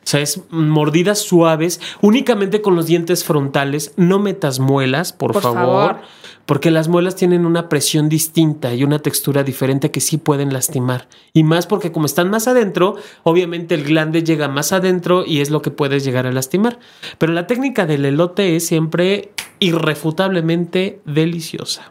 O sea, es mordidas suaves, únicamente con los dientes frontales. No metas muelas, por, Por favor, favor. Porque las muelas tienen una presión distinta y una textura diferente que sí pueden lastimar. Y más porque como están más adentro, obviamente el glande llega más adentro y es lo que puedes llegar a lastimar. Pero la técnica del elote es siempre irrefutablemente deliciosa.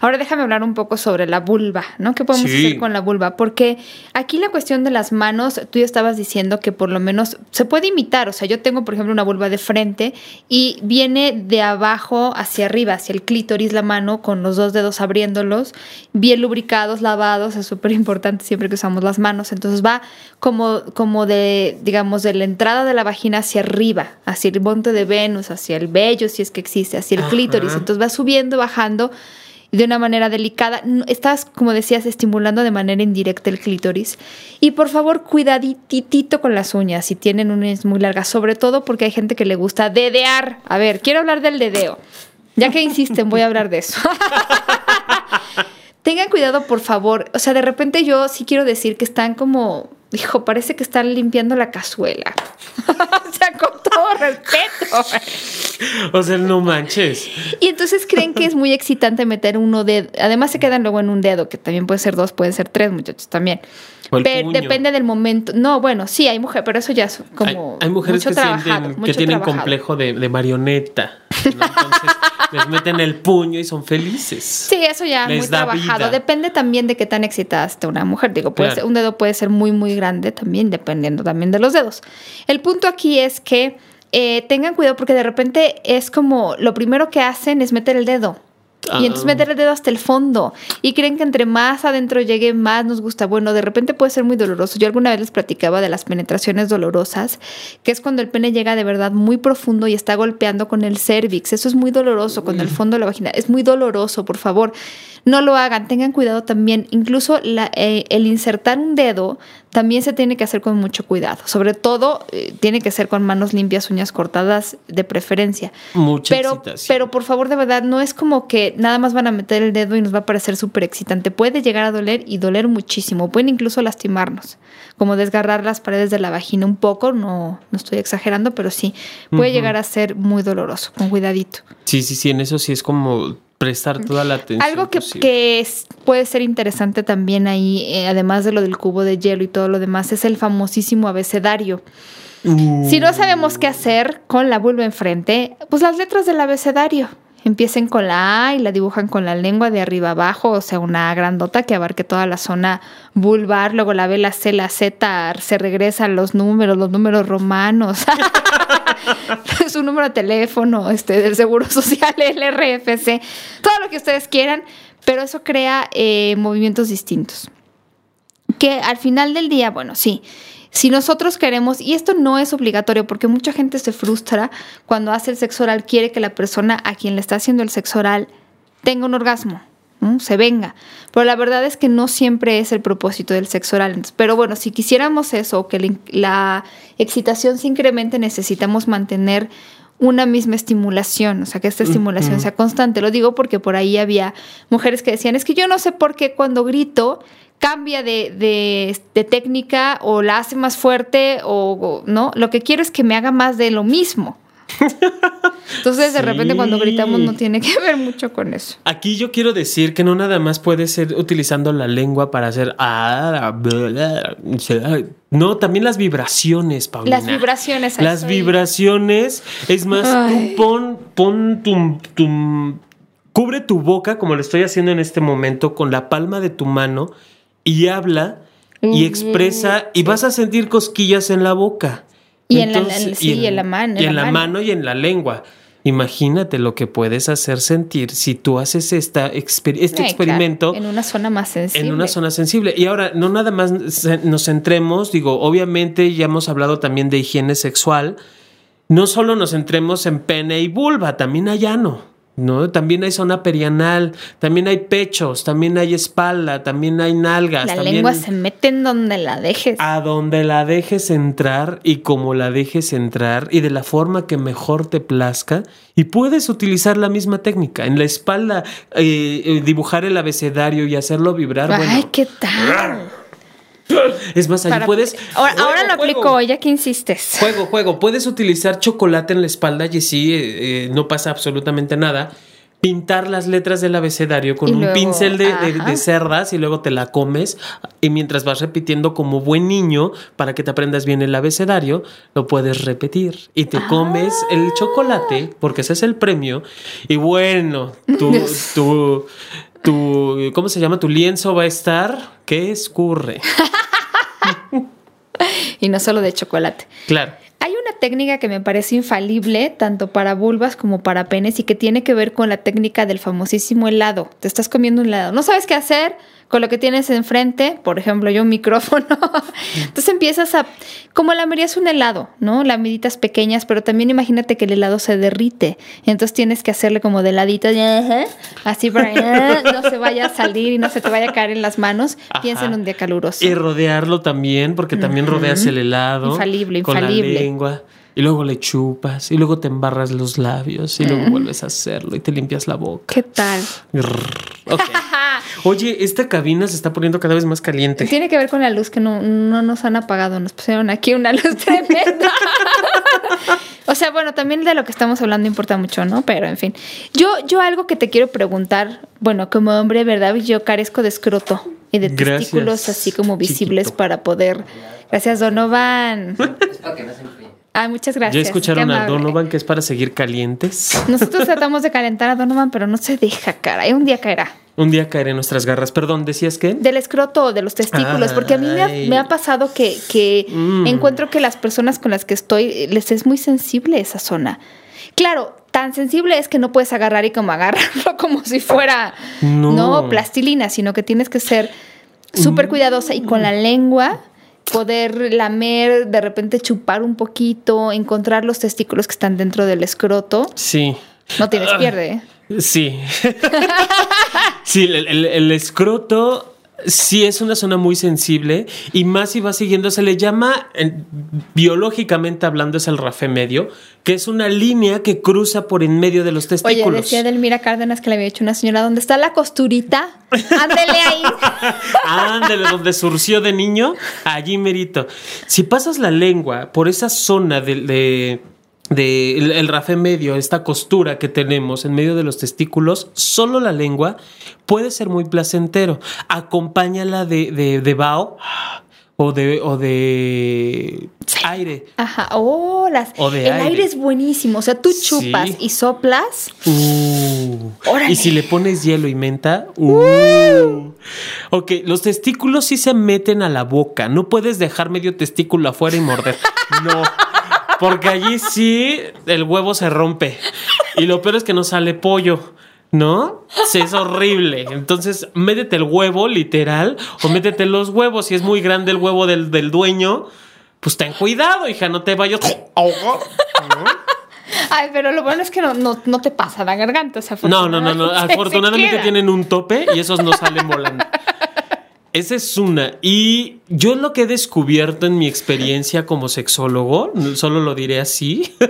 Ahora déjame hablar un poco sobre la vulva, ¿no? ¿Qué podemos Sí. hacer con la vulva? Porque aquí la cuestión de las manos, tú ya estabas diciendo que por lo menos se puede imitar. O sea, yo tengo, por ejemplo, una vulva de frente y viene de abajo hacia arriba, hacia el clítoris, la mano, con los dos dedos abriéndolos, bien lubricados, lavados. Es súper importante siempre que usamos las manos. Entonces va como, como de, digamos, de la entrada de la vagina hacia arriba, hacia el monte de Venus, hacia el vello, si es que existe, hacia el Ajá. clítoris. Entonces va subiendo, bajando de una manera delicada. Estás, como decías, estimulando de manera indirecta el clítoris. Y por favor, cuidaditito con las uñas si tienen uñas muy largas, sobre todo porque hay gente que le gusta dedear. A ver, quiero hablar del dedeo. Ya que insisten, voy a hablar de eso. Tengan cuidado, por favor. O sea, de repente yo sí quiero decir que están como, hijo, parece que están limpiando la cazuela. o sea, con todo respeto. O sea, no manches. Y entonces creen que es muy excitante meter uno dedo. Además se quedan luego en un dedo, que también puede ser dos, pueden ser tres, muchachos, también. Pero depende del momento. No, bueno, sí, hay mujeres, pero eso ya es como hay mujeres mucho que, trabajado, sienten, que mucho tienen trabajado. complejo de, de marioneta. ¿no? Entonces les meten el puño y son felices. Sí, eso ya Les muy trabajado. vida. Depende también de qué tan excitada esté una mujer. Digo, puede Claro. ser- un dedo puede ser muy, muy grande también, dependiendo también de los dedos. El punto aquí es que eh, tengan cuidado porque de repente es como lo primero que hacen es meter el dedo. Y entonces Ah. meter el dedo hasta el fondo. Y creen que entre más adentro llegue, más nos gusta. Bueno, de repente puede ser muy doloroso. Yo alguna vez les platicaba de las penetraciones dolorosas, que es cuando el pene llega de verdad muy profundo y está golpeando con el cervix. Eso es muy doloroso, con el fondo de la vagina. Es muy doloroso, por favor. No lo hagan, tengan cuidado también. Incluso la- eh, el insertar un dedo también se tiene que hacer con mucho cuidado. Sobre todo, eh, tiene que ser con manos limpias, uñas cortadas de preferencia. Mucha Pero, excitación. pero por favor, de verdad, no es como que nada más van a meter el dedo y nos va a parecer súper excitante. Puede llegar a doler y doler muchísimo. Pueden incluso lastimarnos, como desgarrar las paredes de la vagina un poco. No, no estoy exagerando, pero sí. Puede llegar a ser muy doloroso, con cuidadito. Sí, sí, sí, en eso sí es como prestar toda la atención. Algo que, que es- puede ser interesante también ahí, eh, además de lo del cubo de hielo y todo lo demás, es el famosísimo abecedario. Uh, Si no sabemos qué hacer con la vulva enfrente, pues las letras del abecedario. Empiecen con la A y la dibujan con la lengua de arriba abajo, o sea, una grandota que abarque toda la zona vulvar, luego la B, la C, la Z, se regresan los números, los números romanos. Su número de teléfono, este, del Seguro Social, el RFC, todo lo que ustedes quieran, pero eso crea eh, movimientos distintos que al final del día, bueno, sí, si nosotros queremos, y esto no es obligatorio porque mucha gente se frustra cuando hace el sexo oral, quiere que la persona a quien le está haciendo el sexo oral tenga un orgasmo. ¿No? se venga. Pero la verdad es que no siempre es el propósito del sexo oral. Pero bueno, si quisiéramos eso, que la, excitación se incremente, necesitamos mantener una misma estimulación, o sea, que esta estimulación sea constante. Lo digo porque por ahí había mujeres que decían, es que yo no sé por qué cuando grito cambia de, de, de técnica o la hace más fuerte o, o, no, lo que quiero es que me haga más de lo mismo. Entonces, de repente, cuando gritamos, no tiene que ver mucho con eso. Aquí yo quiero decir que no nada más puede ser utilizando la lengua para hacer. No, también las vibraciones, Paulina. Las vibraciones. Las vibraciones. Es más, Ay. tú pon, pon. Cubre tu boca, como lo estoy haciendo en este momento, con la palma de tu mano y habla y expresa, y vas a sentir cosquillas en la boca. Y, Entonces, en, la, sí, y en, en la mano. Y en la, mano. mano y en la lengua. Imagínate lo que puedes hacer sentir si tú haces esta exper este experimento claro, en una zona más sensible. En una zona sensible. Y ahora, no nada más nos centremos, digo, obviamente ya hemos hablado también de higiene sexual. No solo nos centremos en pene y vulva, también hay ano. ¿No? También hay zona perianal, también hay pechos, también hay espalda, también hay nalgas. La también lengua se mete en donde la dejes. A donde la dejes entrar y como la dejes entrar y de la forma que mejor te plazca. Y puedes utilizar la misma técnica. En la espalda, eh, dibujar el abecedario y hacerlo vibrar. Ay, bueno. ¿qué tal? Es más, ahí Para- puedes. Ahora, Juego, ahora lo juego. aplico, ya que insistes. Juego, juego. Puedes utilizar chocolate en la espalda y sí, eh, eh, no pasa absolutamente nada. Pintar las letras del abecedario con Y un luego, pincel de, de- ajá. de cerdas y luego te la comes. Y mientras vas repitiendo como buen niño, para que te aprendas bien el abecedario, lo puedes repetir. Y te comes Ah. el chocolate, porque ese es el premio. Y bueno, tu, tu, tu, ¿cómo se llama? Tu lienzo va a estar que escurre. Y no solo de chocolate. Claro. Hay una técnica que me parece infalible, tanto para vulvas como para penes, y que tiene que ver con la técnica del famosísimo helado. Te estás comiendo un helado. No sabes qué hacer con lo que tienes enfrente, por ejemplo, yo un micrófono. Entonces empiezas a, como lamerías un helado, ¿no? Lamiditas pequeñas, pero también imagínate que el helado se derrite. Entonces tienes que hacerle como de ladito, así para que no se vaya a salir y no se te vaya a caer en las manos. Piensa en un día caluroso. Y rodearlo también, porque también rodeas el helado. Infalible, con infalible. la lengua. Y luego le chupas, y luego te embarras los labios, y luego vuelves a hacerlo, y te limpias la boca. ¿Qué tal? Oye, esta cabina se está poniendo cada vez más caliente. Tiene que ver con la luz que no, no nos han apagado. Nos pusieron aquí una luz tremenda. o sea, bueno, también de lo que estamos hablando importa mucho, ¿no? Pero en fin. Yo, yo algo que te quiero preguntar, bueno, como hombre, ¿verdad? Yo carezco de escroto y de Gracias, testículos así como visibles chiquito. para poder. Gracias, Donovan. Que. Ah, muchas gracias. ¿Ya escucharon a. Donovan que es para seguir calientes? Nosotros tratamos de calentar a Donovan, pero no se deja, cara. Un día caerá. Un día caeré en nuestras garras. Perdón, ¿decías qué? Del escroto o de los testículos, porque a mí me ha, Ay. me ha pasado que, que Mm. encuentro que las personas con las que estoy eh, les es muy sensible esa zona. Claro, tan sensible es que no puedes agarrar y como agarrarlo como si fuera No. no, plastilina, sino que tienes que ser súper cuidadosa y con la lengua poder lamer, de repente chupar un poquito, encontrar los testículos que están dentro del escroto. Sí. No tienes Ah. pierde. ¿eh? Sí. sí, el, el- el escroto sí es una zona muy sensible y más si va siguiendo, se le llama, en- biológicamente hablando, es el rafé medio, que es una línea que cruza por en medio de los Oye, testículos. decía Delmira Cárdenas que le había hecho una señora, ¿dónde está la costurita? Ándele ahí. Ándale, donde surció de niño, allí merito. Si pasas la lengua por esa zona de, de- de el, el rafé medio, esta costura que tenemos en medio de los testículos, solo la lengua puede ser muy placentero. Acompáñala de, de, de vaho o de, o de aire. Ajá, oh, las- O de el aire. aire. es buenísimo. O sea, tú chupas Sí. y soplas. Uh. Y si le pones hielo y menta. Uh. Ok, los testículos sí se meten a la boca. No puedes dejar medio testículo afuera y morder. No. Porque allí sí el huevo se rompe. Y lo peor es que no sale pollo. ¿No? Sí, es horrible. Entonces, métete el huevo, literal, o métete los huevos. Si es muy grande el huevo del, del dueño, pues ten cuidado, hija, no te vayas. ¿no? Ay, pero lo bueno es que no, no, no te pasa la garganta. O sea, No, no, no, no. afortunadamente tienen un tope y esos no salen volando. Esa es una. Y yo lo que he descubierto en mi experiencia como sexólogo, solo lo diré así.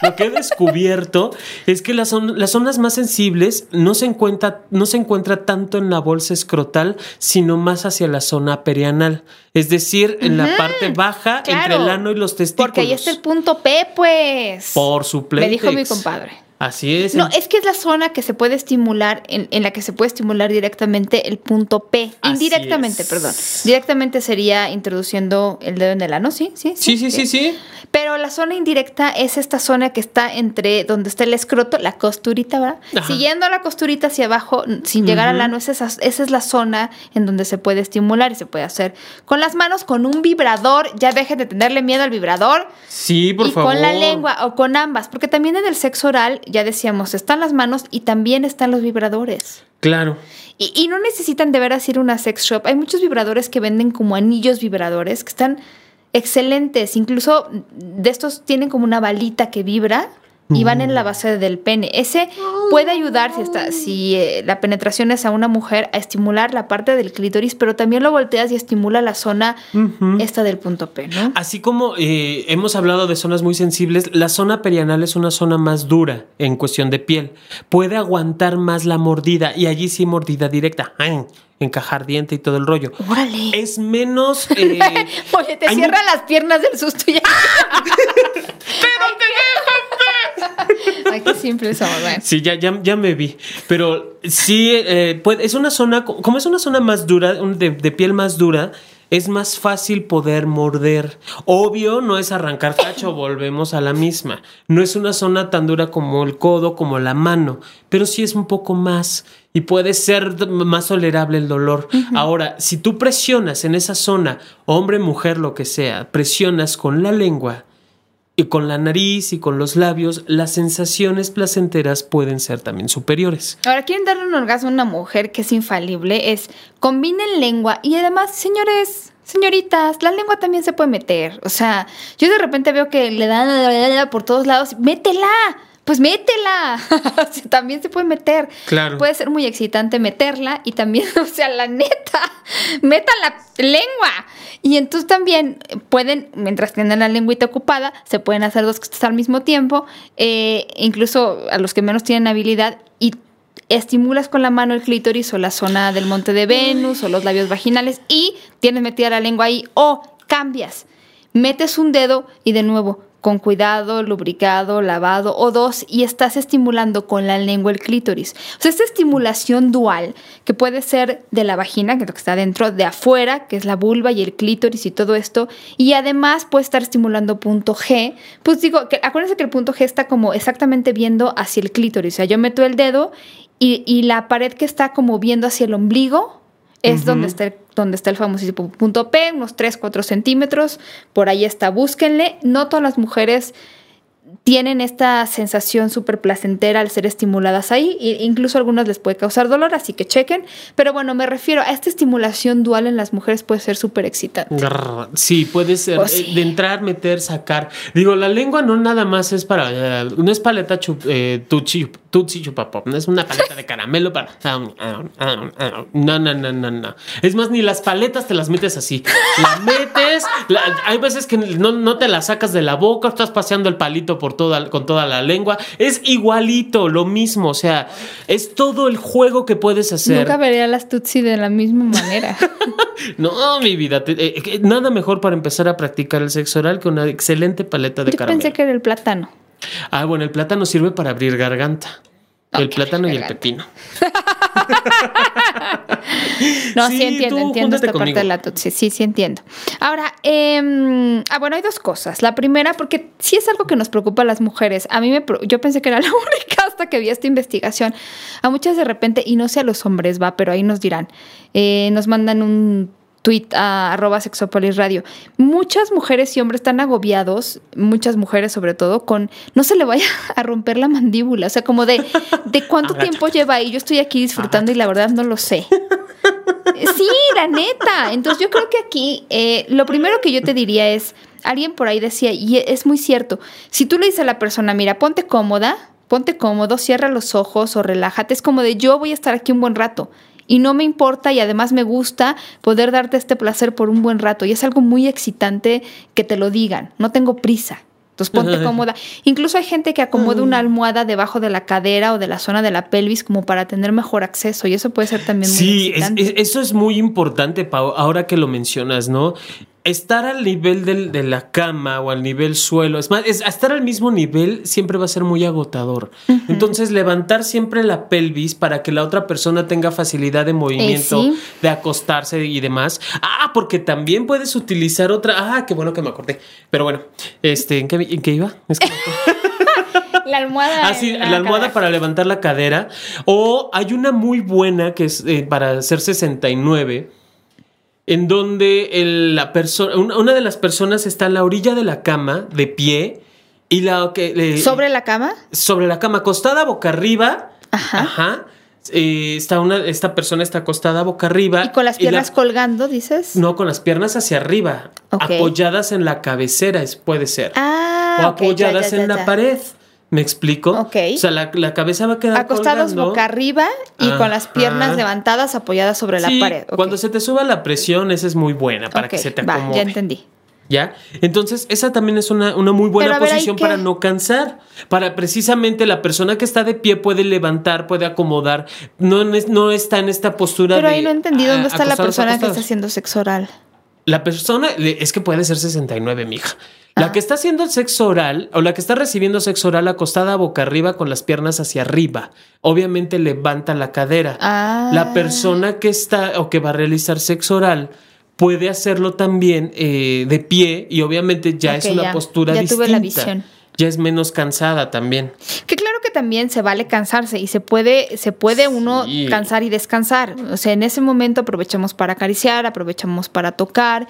Lo que he descubierto es que las, las zonas más sensibles no se, encuentra, no se encuentra tanto en la bolsa escrotal, sino más hacia la zona perianal. Es decir, en la parte baja, entre el ano y los testículos. Porque ahí está el punto P, pues. Por su Me dijo mi compadre. Así es. No, es que es la zona que se puede estimular, en, en la que se puede estimular directamente el punto P. Así Indirectamente, es. perdón. Directamente sería introduciendo el dedo en el ano, ¿sí? Sí, Sí, sí, sí, sí. Pero la zona indirecta es esta zona que está entre donde está el escroto, la costurita, ¿verdad? Ajá. Siguiendo la costurita hacia abajo, sin llegar al ano, esa, es- esa es la zona en donde se puede estimular y se puede hacer con las manos, con un vibrador. Ya dejen de tenerle miedo al vibrador Sí, por y favor. con la lengua o con ambas, porque también en el sexo oral, ya decíamos, están las manos y también están los vibradores. Claro. Y, y no necesitan de veras ir a una sex shop. Hay muchos vibradores que venden como anillos vibradores que están excelentes. Incluso de estos tienen como una balita que vibra y van en la base del pene. Ese puede ayudar si, está, si eh, la penetración es a una mujer a estimular la parte del clítoris, pero también lo volteas y estimula la zona esta del punto P, ¿no? Así como eh, hemos hablado de zonas muy sensibles, la zona perianal es una zona más dura en cuestión de piel. Puede aguantar más la mordida y allí sí mordida directa, ¡ay! encajar diente y todo el rollo. Órale. Es menos... eh, Oye, te hay cierra las piernas del susto ya. Ay, qué simples somos. Sí, ya, ya, ya me vi. Pero sí, eh, puede- es una zona, como es una zona más dura, de, de piel más dura, es más fácil poder morder. Obvio, no es arrancar cacho, volvemos a la misma. No es una zona tan dura como el codo, como la mano, pero sí es un poco más y puede ser más tolerable el dolor. Ahora, si tú presionas en esa zona, hombre, mujer, lo que sea, presionas con la lengua, y con la nariz y con los labios, las sensaciones placenteras pueden ser también superiores. Ahora, quieren darle un orgasmo a una mujer que es infalible, es combinen lengua y además, señores, señoritas, la lengua también se puede meter. O sea, yo de repente veo que le dan por todos lados, métela. Pues métela. O sea, también se puede meter. Claro. Puede ser muy excitante meterla y también, o sea, la neta, metan la lengua. Y entonces también pueden, mientras tienen la lengüita ocupada, se pueden hacer dos cosas al mismo tiempo, eh, incluso a los que menos tienen habilidad, y estimulas con la mano el clítoris o la zona del monte de Venus o los labios vaginales y tienes metida la lengua ahí o cambias, metes un dedo y de nuevo con cuidado, lubricado, lavado o dos y estás estimulando con la lengua el clítoris. O sea, esta estimulación dual que puede ser de la vagina, que es lo que está dentro, de afuera, que es la vulva y el clítoris y todo esto, y además puede estar estimulando punto G. Pues digo, que acuérdense que el punto G está como exactamente viendo hacia el clítoris. O sea, yo meto el dedo y, y la pared que está como viendo hacia el ombligo es donde, está el, donde está el famosísimo punto P, unos 3, 4 centímetros. Por ahí está, búsquenle. No todas las mujeres tienen esta sensación súper placentera al ser estimuladas ahí, e incluso a algunas les puede causar dolor, así que chequen. Pero bueno, me refiero a esta estimulación dual en las mujeres puede ser súper excitante. Sí, puede ser sí. eh, de entrar, meter, sacar. Digo, la lengua no nada más es para, eh, no es paleta chup, eh, tutsi, tutsi chupapop, no es una paleta de caramelo para... No, no, no, no, no. Es más, ni las paletas te las metes así. La metes, la- hay veces que no, no te la sacas de la boca, estás paseando el palito por toda, con toda la lengua. Es igualito, lo mismo, o sea, es todo el juego que puedes hacer. Nunca vería las Tutsi de la misma manera. No, mi vida, eh, nada mejor para empezar a practicar el sexo oral que una excelente paleta de Yo caramelo. pensé que era el plátano. Ah, bueno, el plátano sirve para abrir garganta. el plátano y el pepino. No, Sí, sí, entiendo, entiendo esta parte de la tutsi, sí, sí entiendo. Ahora, em, ah, bueno, hay dos cosas. La primera, porque sí es algo que nos preocupa a las mujeres. A mí me, yo pensé que era la única hasta que vi esta investigación. A muchas de repente, y no sé a los hombres, va, pero ahí nos dirán, eh, nos mandan un tweet a arroba sexopolis radio. Muchas mujeres y hombres están agobiados, muchas mujeres sobre todo, con no se le vaya a romper la mandíbula. O sea, como de, de cuánto tiempo lleva ahí. Yo estoy aquí disfrutando y la verdad no lo sé. Sí, la neta. Entonces yo creo que aquí eh, lo primero que yo te diría es, alguien por ahí decía, y es muy cierto, si tú le dices a la persona, mira, ponte cómoda, ponte cómodo, cierra los ojos o relájate, es como de yo voy a estar aquí un buen rato. Y no me importa y además me gusta poder darte este placer por un buen rato. Y es algo muy excitante que te lo digan. No tengo prisa. Entonces ponte cómoda. Incluso hay gente que acomoda una almohada debajo de la cadera o de la zona de la pelvis como para tener mejor acceso y eso puede ser también muy Sí, eso es muy importante, Pau, ahora que lo mencionas, ¿no? Estar al nivel de la cama o al nivel suelo, es más, estar al mismo nivel siempre va a ser muy agotador. Entonces, levantar siempre la pelvis para que la otra persona tenga facilidad de movimiento, eh, de acostarse y demás. Ah, porque también puedes utilizar otra. Ah, qué bueno que me acordé. Pero bueno, este, ¿en qué, en qué iba? la almohada. Ah, sí, la, almohada para levantar la cadera. O hay una muy buena que es eh, para hacer 69 en donde la persona, una de las personas está a la orilla de la cama, de pie, y la que... ¿Sobre la cama? Sobre la cama, acostada boca arriba. Ajá. Ajá. Eh, está una, esta persona está acostada boca arriba. ¿Y con las piernas colgando, dices? No, con las piernas hacia arriba. Apoyadas en la cabecera, puede ser. Ah, o apoyadas en la pared. ¿Me explico? Ok. O sea, la, cabeza va a quedar Acostados boca arriba y con las piernas levantadas apoyadas sobre la pared. Cuando se te suba la presión, esa es muy buena para que se te acomode. Va, ya entendí. ¿Ya? Entonces, esa también es una, muy buena posición para no cansar. Para precisamente la persona que está de pie puede levantar, puede acomodar. No, no está en esta postura Pero ahí no entendí. ¿Dónde está la persona que está haciendo sexo oral? La persona, es que puede ser 69, mija. La ah. que está haciendo el sexo oral o la que está recibiendo sexo oral acostada boca arriba con las piernas hacia arriba, obviamente levanta la cadera. Ah. La persona que está o que va a realizar sexo oral puede hacerlo también eh, de pie y obviamente ya es una postura ya Tuve la visión ya es menos cansada también. Que claro que también se vale cansarse y se puede, se puede uno cansar y descansar. O sea, en ese momento aprovechamos para acariciar, aprovechamos para tocar,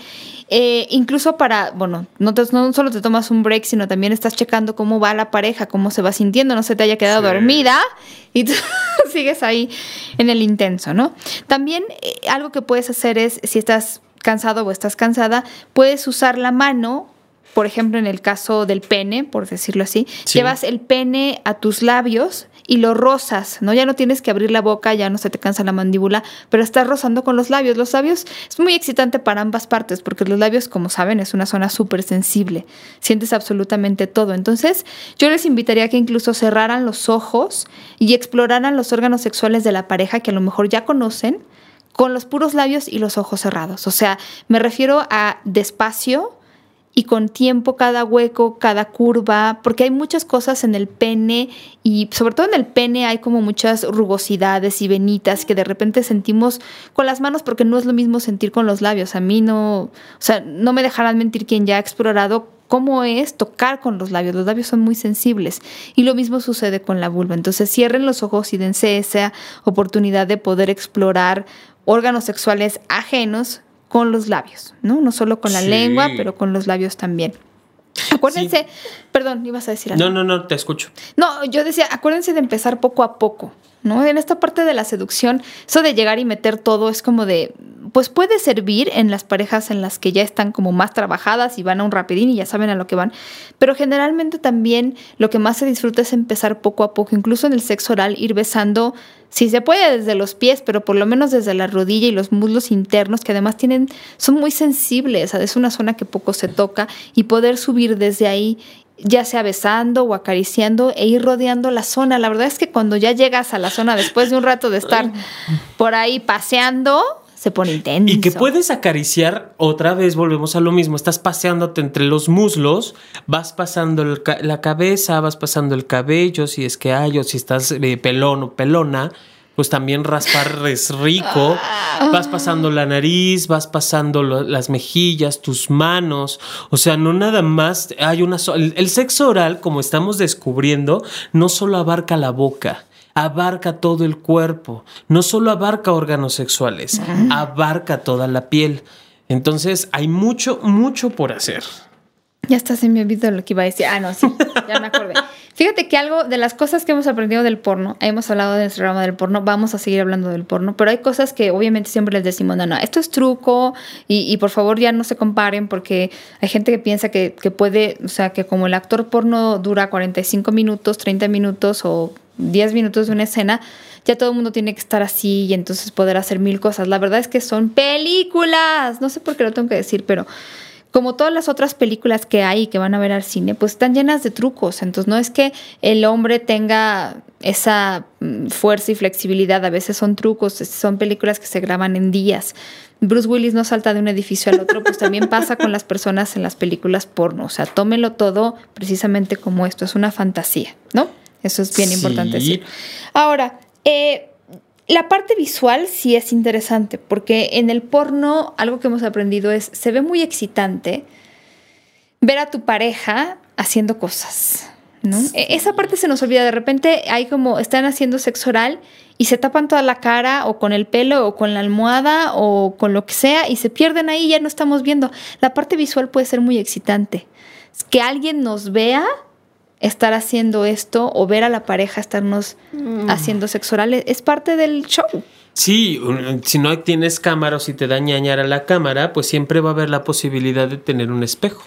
eh, incluso para, bueno, no, no solo te tomas un break, sino también estás checando cómo va la pareja, cómo se va sintiendo, no se te haya quedado dormida y tú sigues ahí en el intenso, ¿no? También eh, algo que puedes hacer es, si estás cansado o estás cansada, puedes usar la mano por ejemplo, en el caso del pene, por decirlo así, llevas el pene a tus labios y lo rozas, ¿no? Ya no tienes que abrir la boca, ya no se te cansa la mandíbula, pero estás rozando con los labios. Los labios es muy excitante para ambas partes, porque los labios, como saben, es una zona súper sensible. Sientes absolutamente todo. Entonces, yo les invitaría a que incluso cerraran los ojos y exploraran los órganos sexuales de la pareja que a lo mejor ya conocen, con los puros labios y los ojos cerrados. O sea, me refiero a despacio, y con tiempo cada hueco, cada curva, porque hay muchas cosas en el pene y sobre todo en el pene hay como muchas rugosidades y venitas que de repente sentimos con las manos porque no es lo mismo sentir con los labios. A mí no, o sea, no me dejarán mentir quien ya ha explorado cómo es tocar con los labios. Los labios son muy sensibles y lo mismo sucede con la vulva. Entonces cierren los ojos y dense esa oportunidad de poder explorar órganos sexuales ajenos con los labios, ¿no? No solo con la lengua, pero con los labios también. Acuérdense, perdón, ibas a decir algo. No, no, no, te escucho. No, yo decía, acuérdense de empezar poco a poco, ¿no? En esta parte de la seducción, eso de llegar y meter todo es como de, pues puede servir en las parejas en las que ya están como más trabajadas y van a un rapidín y ya saben a lo que van, pero generalmente también lo que más se disfruta es empezar poco a poco, incluso en el sexo oral, ir besando, si se puede desde los pies, pero por lo menos desde la rodilla y los muslos internos, que además tienen, son muy sensibles, es una zona que poco se toca, y poder subir desde ahí ya sea besando o acariciando e ir rodeando la zona. La verdad es que cuando ya llegas a la zona después de un rato de estar por ahí paseando, se pone intenso. Y que puedes acariciar, otra vez volvemos a lo mismo, estás paseándote entre los muslos, vas pasando la cabeza, vas pasando el cabello, si es que hay, o si estás eh, pelón o pelona, pues también raspar es rico. Ah. Vas pasando la nariz, vas pasando las mejillas, tus manos. O sea, no nada más hay una... el sexo oral, como estamos descubriendo, no solo abarca la boca abarca todo el cuerpo, no solo abarca órganos sexuales, abarca toda la piel. Entonces hay mucho, mucho por hacer. Ya está, se me olvidó lo que iba a decir. Ah, no, sí, ya me acordé. Fíjate que algo de las cosas que hemos aprendido del porno, hemos hablado de nuestro programa del porno, vamos a seguir hablando del porno, pero hay cosas que obviamente siempre les decimos, no, no, esto es truco y, y por favor ya no se comparen porque hay gente que piensa que, que puede, o sea, que como el actor porno dura 45 minutos, 30 minutos o 10 minutos de una escena, ya todo el mundo tiene que estar así y entonces poder hacer mil cosas. La verdad es que son películas, no sé por qué lo tengo que decir, pero como todas las otras películas que hay y que van a ver al cine, pues están llenas de trucos. Entonces no es que el hombre tenga esa mm, fuerza y flexibilidad, a veces son trucos, son películas que se graban en días. Bruce Willis no salta de un edificio al otro, pues también pasa con las personas en las películas porno. O sea, tómelo todo precisamente como esto, es una fantasía, ¿no? Eso es bien Sí. importante decir. Ahora, eh, la parte visual sí es interesante, porque en el porno algo que hemos aprendido es, se ve muy excitante ver a tu pareja haciendo cosas, ¿no? E- Esa parte se nos olvida, de repente hay como, están haciendo sexo oral y se tapan toda la cara o con el pelo o con la almohada o con lo que sea y se pierden ahí, ya no estamos viendo. La parte visual puede ser muy excitante. Que alguien nos vea estar haciendo esto o ver a la pareja estarnos haciendo sexo oral es- parte del show. Sí, si no tienes cámara o si te da ñañar a la cámara, pues siempre va a haber la posibilidad de tener un espejo.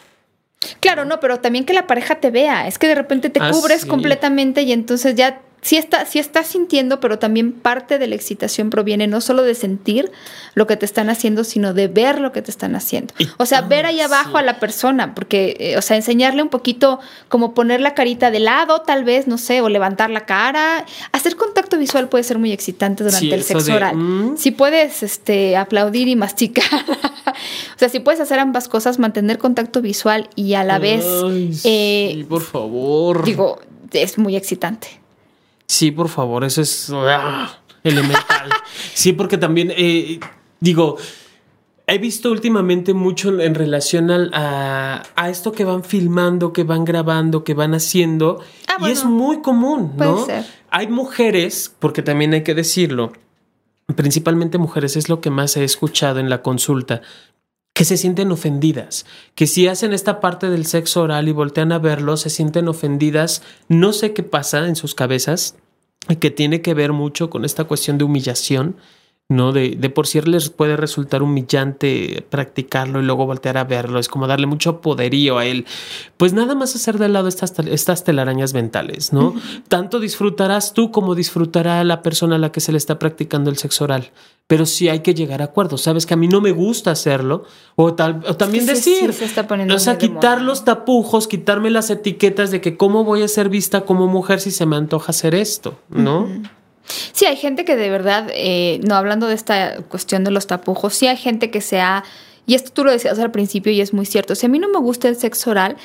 Claro, no, pero también que la pareja te vea. Es que de repente te Ah, cubres sí. completamente y entonces ya sí, está, sí estás sintiendo, pero también parte de la excitación proviene no solo de sentir lo que te están haciendo, sino de ver lo que te están haciendo. O sea, ah, ver ahí abajo sí. a la persona, porque, eh, o sea, enseñarle un poquito, como poner la carita de lado, tal vez, no sé, o levantar la cara. Hacer contacto visual puede ser muy excitante durante Sí, el sexo de, oral. mm. Si puedes este, aplaudir y masticar. o sea, si puedes hacer ambas cosas, mantener contacto visual y a la vez, Ay, eh, sí, por favor. digo, es muy excitante. Sí, por favor, eso es ah, elemental. sí, porque también, eh, digo, he visto últimamente mucho en relación al- a, a esto que van filmando, que van grabando, que van haciendo. Ah, y es muy común, Puede ¿no? ser. Hay mujeres, porque también hay que decirlo, principalmente mujeres, es lo que más he escuchado en la consulta, que se sienten ofendidas, que si hacen esta parte del sexo oral y voltean a verlo, se sienten ofendidas. No sé qué pasa en sus cabezas, que tiene que ver mucho con esta cuestión de humillación, ¿no? De, de por sí les puede resultar humillante practicarlo y luego voltear a verlo, es como darle mucho poderío a él. Pues nada más hacer de lado estas, estas telarañas mentales, ¿no? Tanto disfrutarás tú como disfrutará la persona a la que se le está practicando el sexo oral. Pero sí hay que llegar a acuerdos. Sabes que a mí no me gusta hacerlo. O, tal, o también sí, decir, sí, se está o sea, quitar moda. los tapujos, quitarme las etiquetas de que cómo voy a ser vista como mujer si se me antoja hacer esto, ¿no? Sí, hay gente que de verdad, eh, no hablando de esta cuestión de los tapujos, sí hay gente que se ha, y esto tú lo decías al principio y es muy cierto, si a mí no me gusta el sexo oral,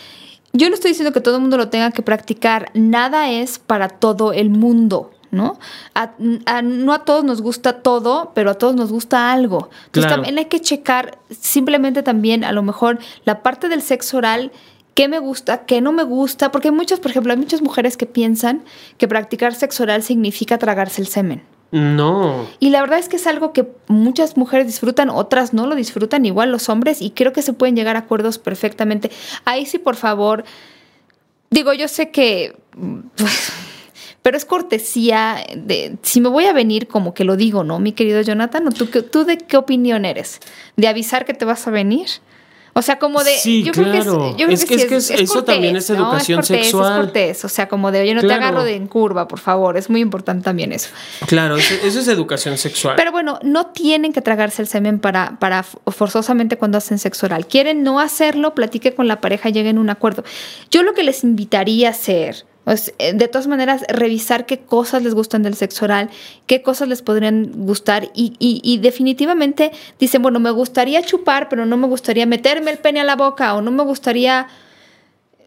yo no estoy diciendo que todo el mundo lo tenga que practicar, nada es para todo el mundo. ¿No? A, a- no a todos nos gusta todo, pero a todos nos gusta algo. Entonces Claro. también hay que checar simplemente también a lo mejor la parte del sexo oral qué me gusta, qué no me gusta, porque hay muchas, por ejemplo, hay muchas mujeres que piensan que practicar sexo oral significa tragarse el semen. No. Y la verdad es que es algo que muchas mujeres disfrutan, otras no lo disfrutan, igual los hombres, y creo que se pueden llegar a acuerdos perfectamente. Ahí sí, por favor, digo, yo sé que, pues, pero es cortesía de, si me voy a venir como que lo digo, ¿no, mi querido Jonathan? ¿O tú, tú de qué opinión eres? ¿De avisar que te vas a venir? O sea, como de. Sí, yo creo que es, claro. yo creo Es que, que- sí es que es- eso cortés, también es ¿no? educación cortés, sexual. Es cortés. O sea, como de, oye, no Claro. te agarro de en curva, por favor. Es muy importante también eso. Claro, eso, eso es educación sexual. Pero bueno, no tienen que tragarse el semen para, para forzosamente cuando hacen sexo oral. Quieren no hacerlo, platique con la pareja, lleguen a un acuerdo. Yo lo que les invitaría a hacer, pues, de todas maneras, revisar qué cosas les gustan del sexo oral, qué cosas les podrían gustar y, y- y definitivamente dicen, bueno, me gustaría chupar, pero no me gustaría meterme el pene a la boca o no me gustaría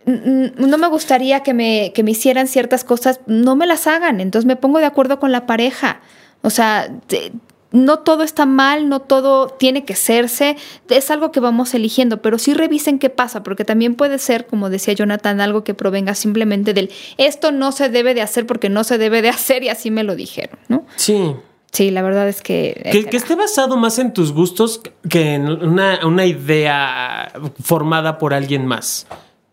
no me gustaría que me, que me hicieran ciertas cosas, no me las hagan. Entonces me pongo de acuerdo con la pareja. O sea, te- no todo está mal, no todo tiene que serse, es algo que vamos eligiendo, pero sí revisen qué pasa, porque también puede ser, como decía Jonathan, algo que provenga simplemente del esto no se debe de hacer porque no se debe de hacer y así me lo dijeron, ¿no? sí. Sí, la verdad es que... Que, que esté basado más en tus gustos que en una, una idea formada por alguien más.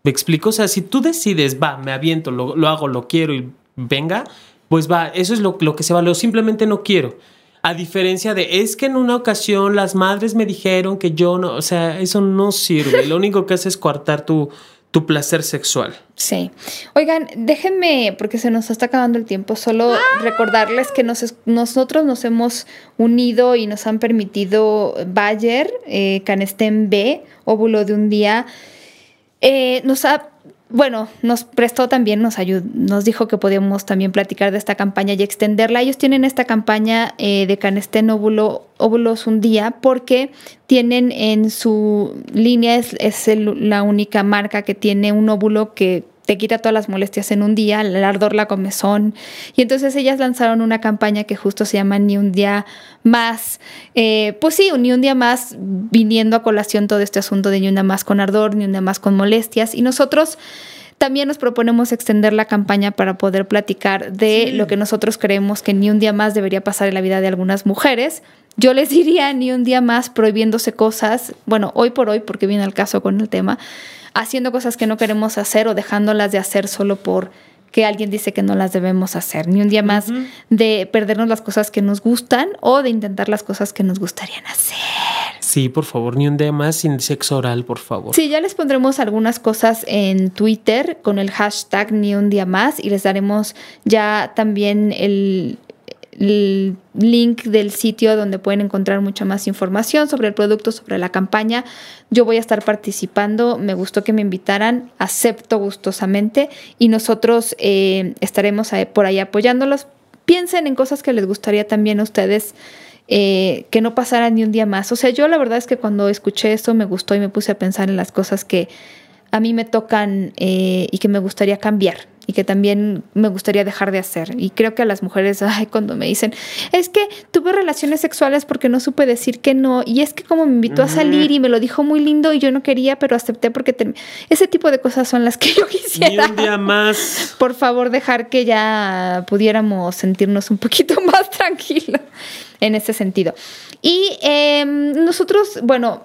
¿Me explico? O sea, si tú decides, va, me aviento, lo, lo hago, lo quiero y venga, pues va, eso es lo, lo que se vale. O simplemente no quiero. A diferencia de, es que en una ocasión las madres me dijeron que yo no, o sea, eso no sirve. Lo único que hace es coartar tu, tu placer sexual. Sí. Oigan, déjenme, porque se nos está acabando el tiempo, solo recordarles que nos, nosotros nos hemos unido y nos han permitido Bayer, eh, Canestén B, óvulo de un día. Eh, nos ha bueno, nos prestó también, nos ayudó, nos dijo que podíamos también platicar de esta campaña y extenderla. Ellos tienen esta campaña eh, de Canestén óvulo, óvulos un día porque tienen en su línea, es, es la única marca que tiene un óvulo que te quita todas las molestias en un día, el ardor, la comezón. Y entonces ellas lanzaron una campaña que justo se llama Ni un día más. Eh, pues sí, ni un día más viniendo a colación todo este asunto de ni un día más con ardor, ni un día más con molestias. Y nosotros también nos proponemos extender la campaña para poder platicar de lo que nosotros creemos que ni un día más debería pasar en la vida de algunas mujeres. Yo les diría ni un día más prohibiéndose cosas, bueno, hoy por hoy, porque viene el caso con el tema, haciendo cosas que no queremos hacer o dejándolas de hacer solo por que alguien dice que no las debemos hacer, ni un día más de perdernos las cosas que nos gustan o de intentar las cosas que nos gustarían hacer. Sí, por favor, ni un día más sin sexo oral, por favor. Sí, ya les pondremos algunas cosas en Twitter con el hashtag ni un día más y les daremos ya también el, el link del sitio donde pueden encontrar mucha más información sobre el producto, sobre la campaña. Yo voy a estar participando, me gustó que me invitaran, acepto gustosamente y nosotros eh, estaremos por ahí apoyándolos. Piensen en cosas que les gustaría también a ustedes. Eh, que no pasaran ni un día más. O sea, yo la verdad es que cuando escuché esto me gustó y me puse a pensar en las cosas que a mí me tocan eh, y que me gustaría cambiar y que también me gustaría dejar de hacer. Y creo que a las mujeres, ay, cuando me dicen, es que tuve relaciones sexuales porque no supe decir que no, y es que como me invitó a salir y me lo dijo muy lindo y yo no quería, pero acepté porque ese tipo de cosas son las que yo quisiera. Ni un día más. Por favor, dejar que ya pudiéramos sentirnos un poquito más tranquilos en ese sentido. Y em, nosotros, bueno,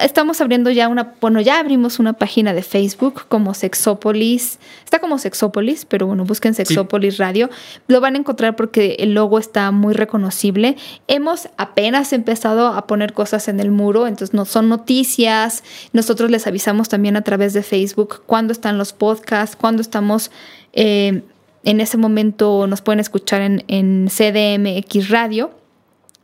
estamos abriendo ya una, bueno, ya abrimos una página de Facebook como Sexópolis. Está como Sexópolis, pero bueno, busquen Sexópolis Radio. Lo van a encontrar porque el logo está muy reconocible. Hemos apenas empezado a poner cosas en el muro, entonces no son noticias. Nosotros les avisamos también a través de Facebook cuándo están los podcasts, cuándo estamos... Eh, en ese momento nos pueden escuchar en, en CDMX Radio.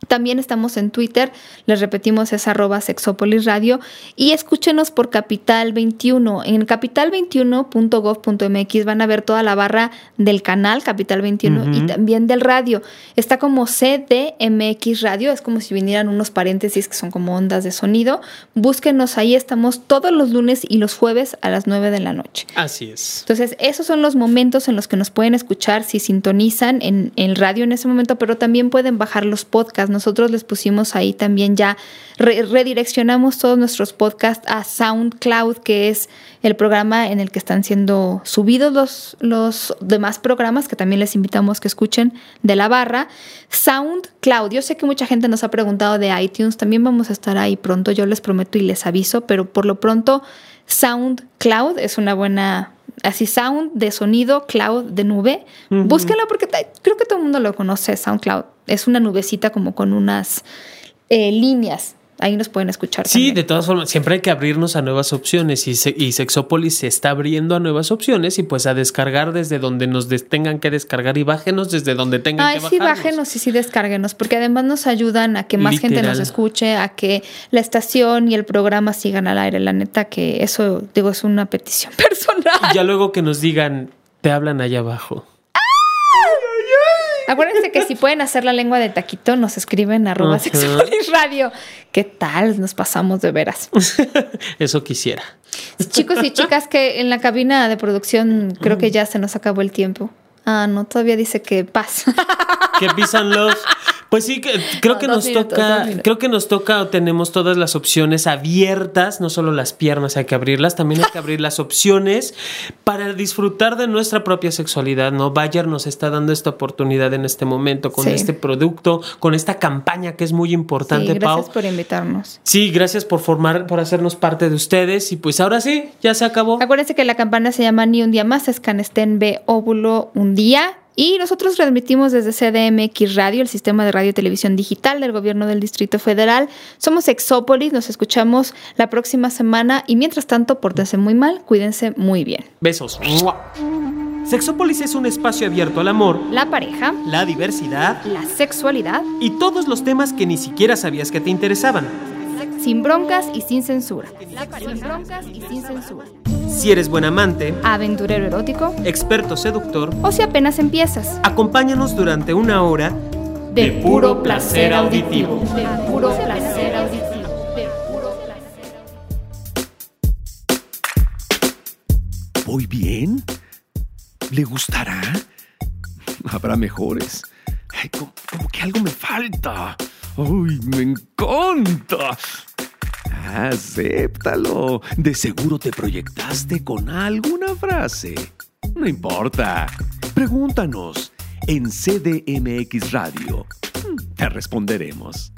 También estamos en Twitter, les repetimos es arroba sexopolis radio y escúchenos por Capital 21. En capital21.gov.mx van a ver toda la barra del canal Capital 21 y también del radio. Está como CDMX Radio, es como si vinieran unos paréntesis que son como ondas de sonido. Búsquenos ahí, estamos todos los lunes y los jueves a las 9 de la noche. Así es. Entonces, esos son los momentos en los que nos pueden escuchar si sintonizan en el radio en ese momento, pero también pueden bajar los podcasts nosotros les pusimos ahí también ya, redireccionamos todos nuestros podcasts a SoundCloud, que es el programa en el que están siendo subidos los, los demás programas, que también les invitamos que escuchen de la barra. SoundCloud, yo sé que mucha gente nos ha preguntado de iTunes, también vamos a estar ahí pronto, yo les prometo y les aviso, pero por lo pronto SoundCloud es una buena así sound de sonido, cloud de nube. Búsquenlo porque creo que todo el mundo lo conoce, SoundCloud. Es una nubecita como con unas eh, líneas ahí nos pueden escuchar. Sí, de todas formas, siempre hay que abrirnos a nuevas opciones y, y Sexópolis se está abriendo a nuevas opciones y pues a descargar desde donde nos tengan que descargar y bájenos desde donde tengan que bajarnos. sí, bájenos y sí descárguenos, porque además nos ayudan a que más gente nos escuche, a que la estación y el programa sigan al aire. La neta que eso, digo, es una petición personal. Y ya luego que nos digan, te hablan allá abajo. Acuérdense que si pueden hacer la lengua de taquito, nos escriben arroba radio. ¿Qué tal? Nos pasamos de veras. Eso quisiera. Chicos y chicas que en la cabina de producción creo que ya se nos acabó el tiempo. Ah, no, todavía dice que paz. Que pisan los Pues sí, que- creo No, que nos minutos, toca, creo que nos toca o tenemos todas las opciones abiertas, no solo las piernas hay que abrirlas, también hay que abrir las opciones para disfrutar de nuestra propia sexualidad, ¿no? Bayer nos está dando esta oportunidad en este momento con Sí. este producto, con esta campaña que es muy importante, Sí, gracias Pau. por invitarnos. Sí, gracias por formar, por hacernos parte de ustedes y pues ahora sí, ya se acabó. Acuérdense que la campana se llama Ni un día más, es Canestén B óvulo un día. Y nosotros transmitimos desde CDMX Radio, el sistema de radio y televisión digital del gobierno del Distrito Federal. Somos Exópolis, nos escuchamos la próxima semana y mientras tanto, pórtense muy mal, cuídense muy bien. Besos. Sexópolis es un espacio abierto al amor, La pareja, la diversidad la sexualidad, y todos los temas que ni siquiera sabías que te interesaban. sin broncas y sin censura. Sin broncas y sin censura. Si eres buen amante, Aventurero erótico experto seductor, o si apenas empiezas. acompáñanos durante una hora De puro placer auditivo. De puro placer auditivo. De puro placer. ¿Voy bien? ¿Le gustará? Habrá mejores. Ay, como, como que algo me falta. ¡Ay, me encanta! Acéptalo. De seguro te proyectaste con alguna frase. No importa. Pregúntanos en CDMX Radio. Te responderemos.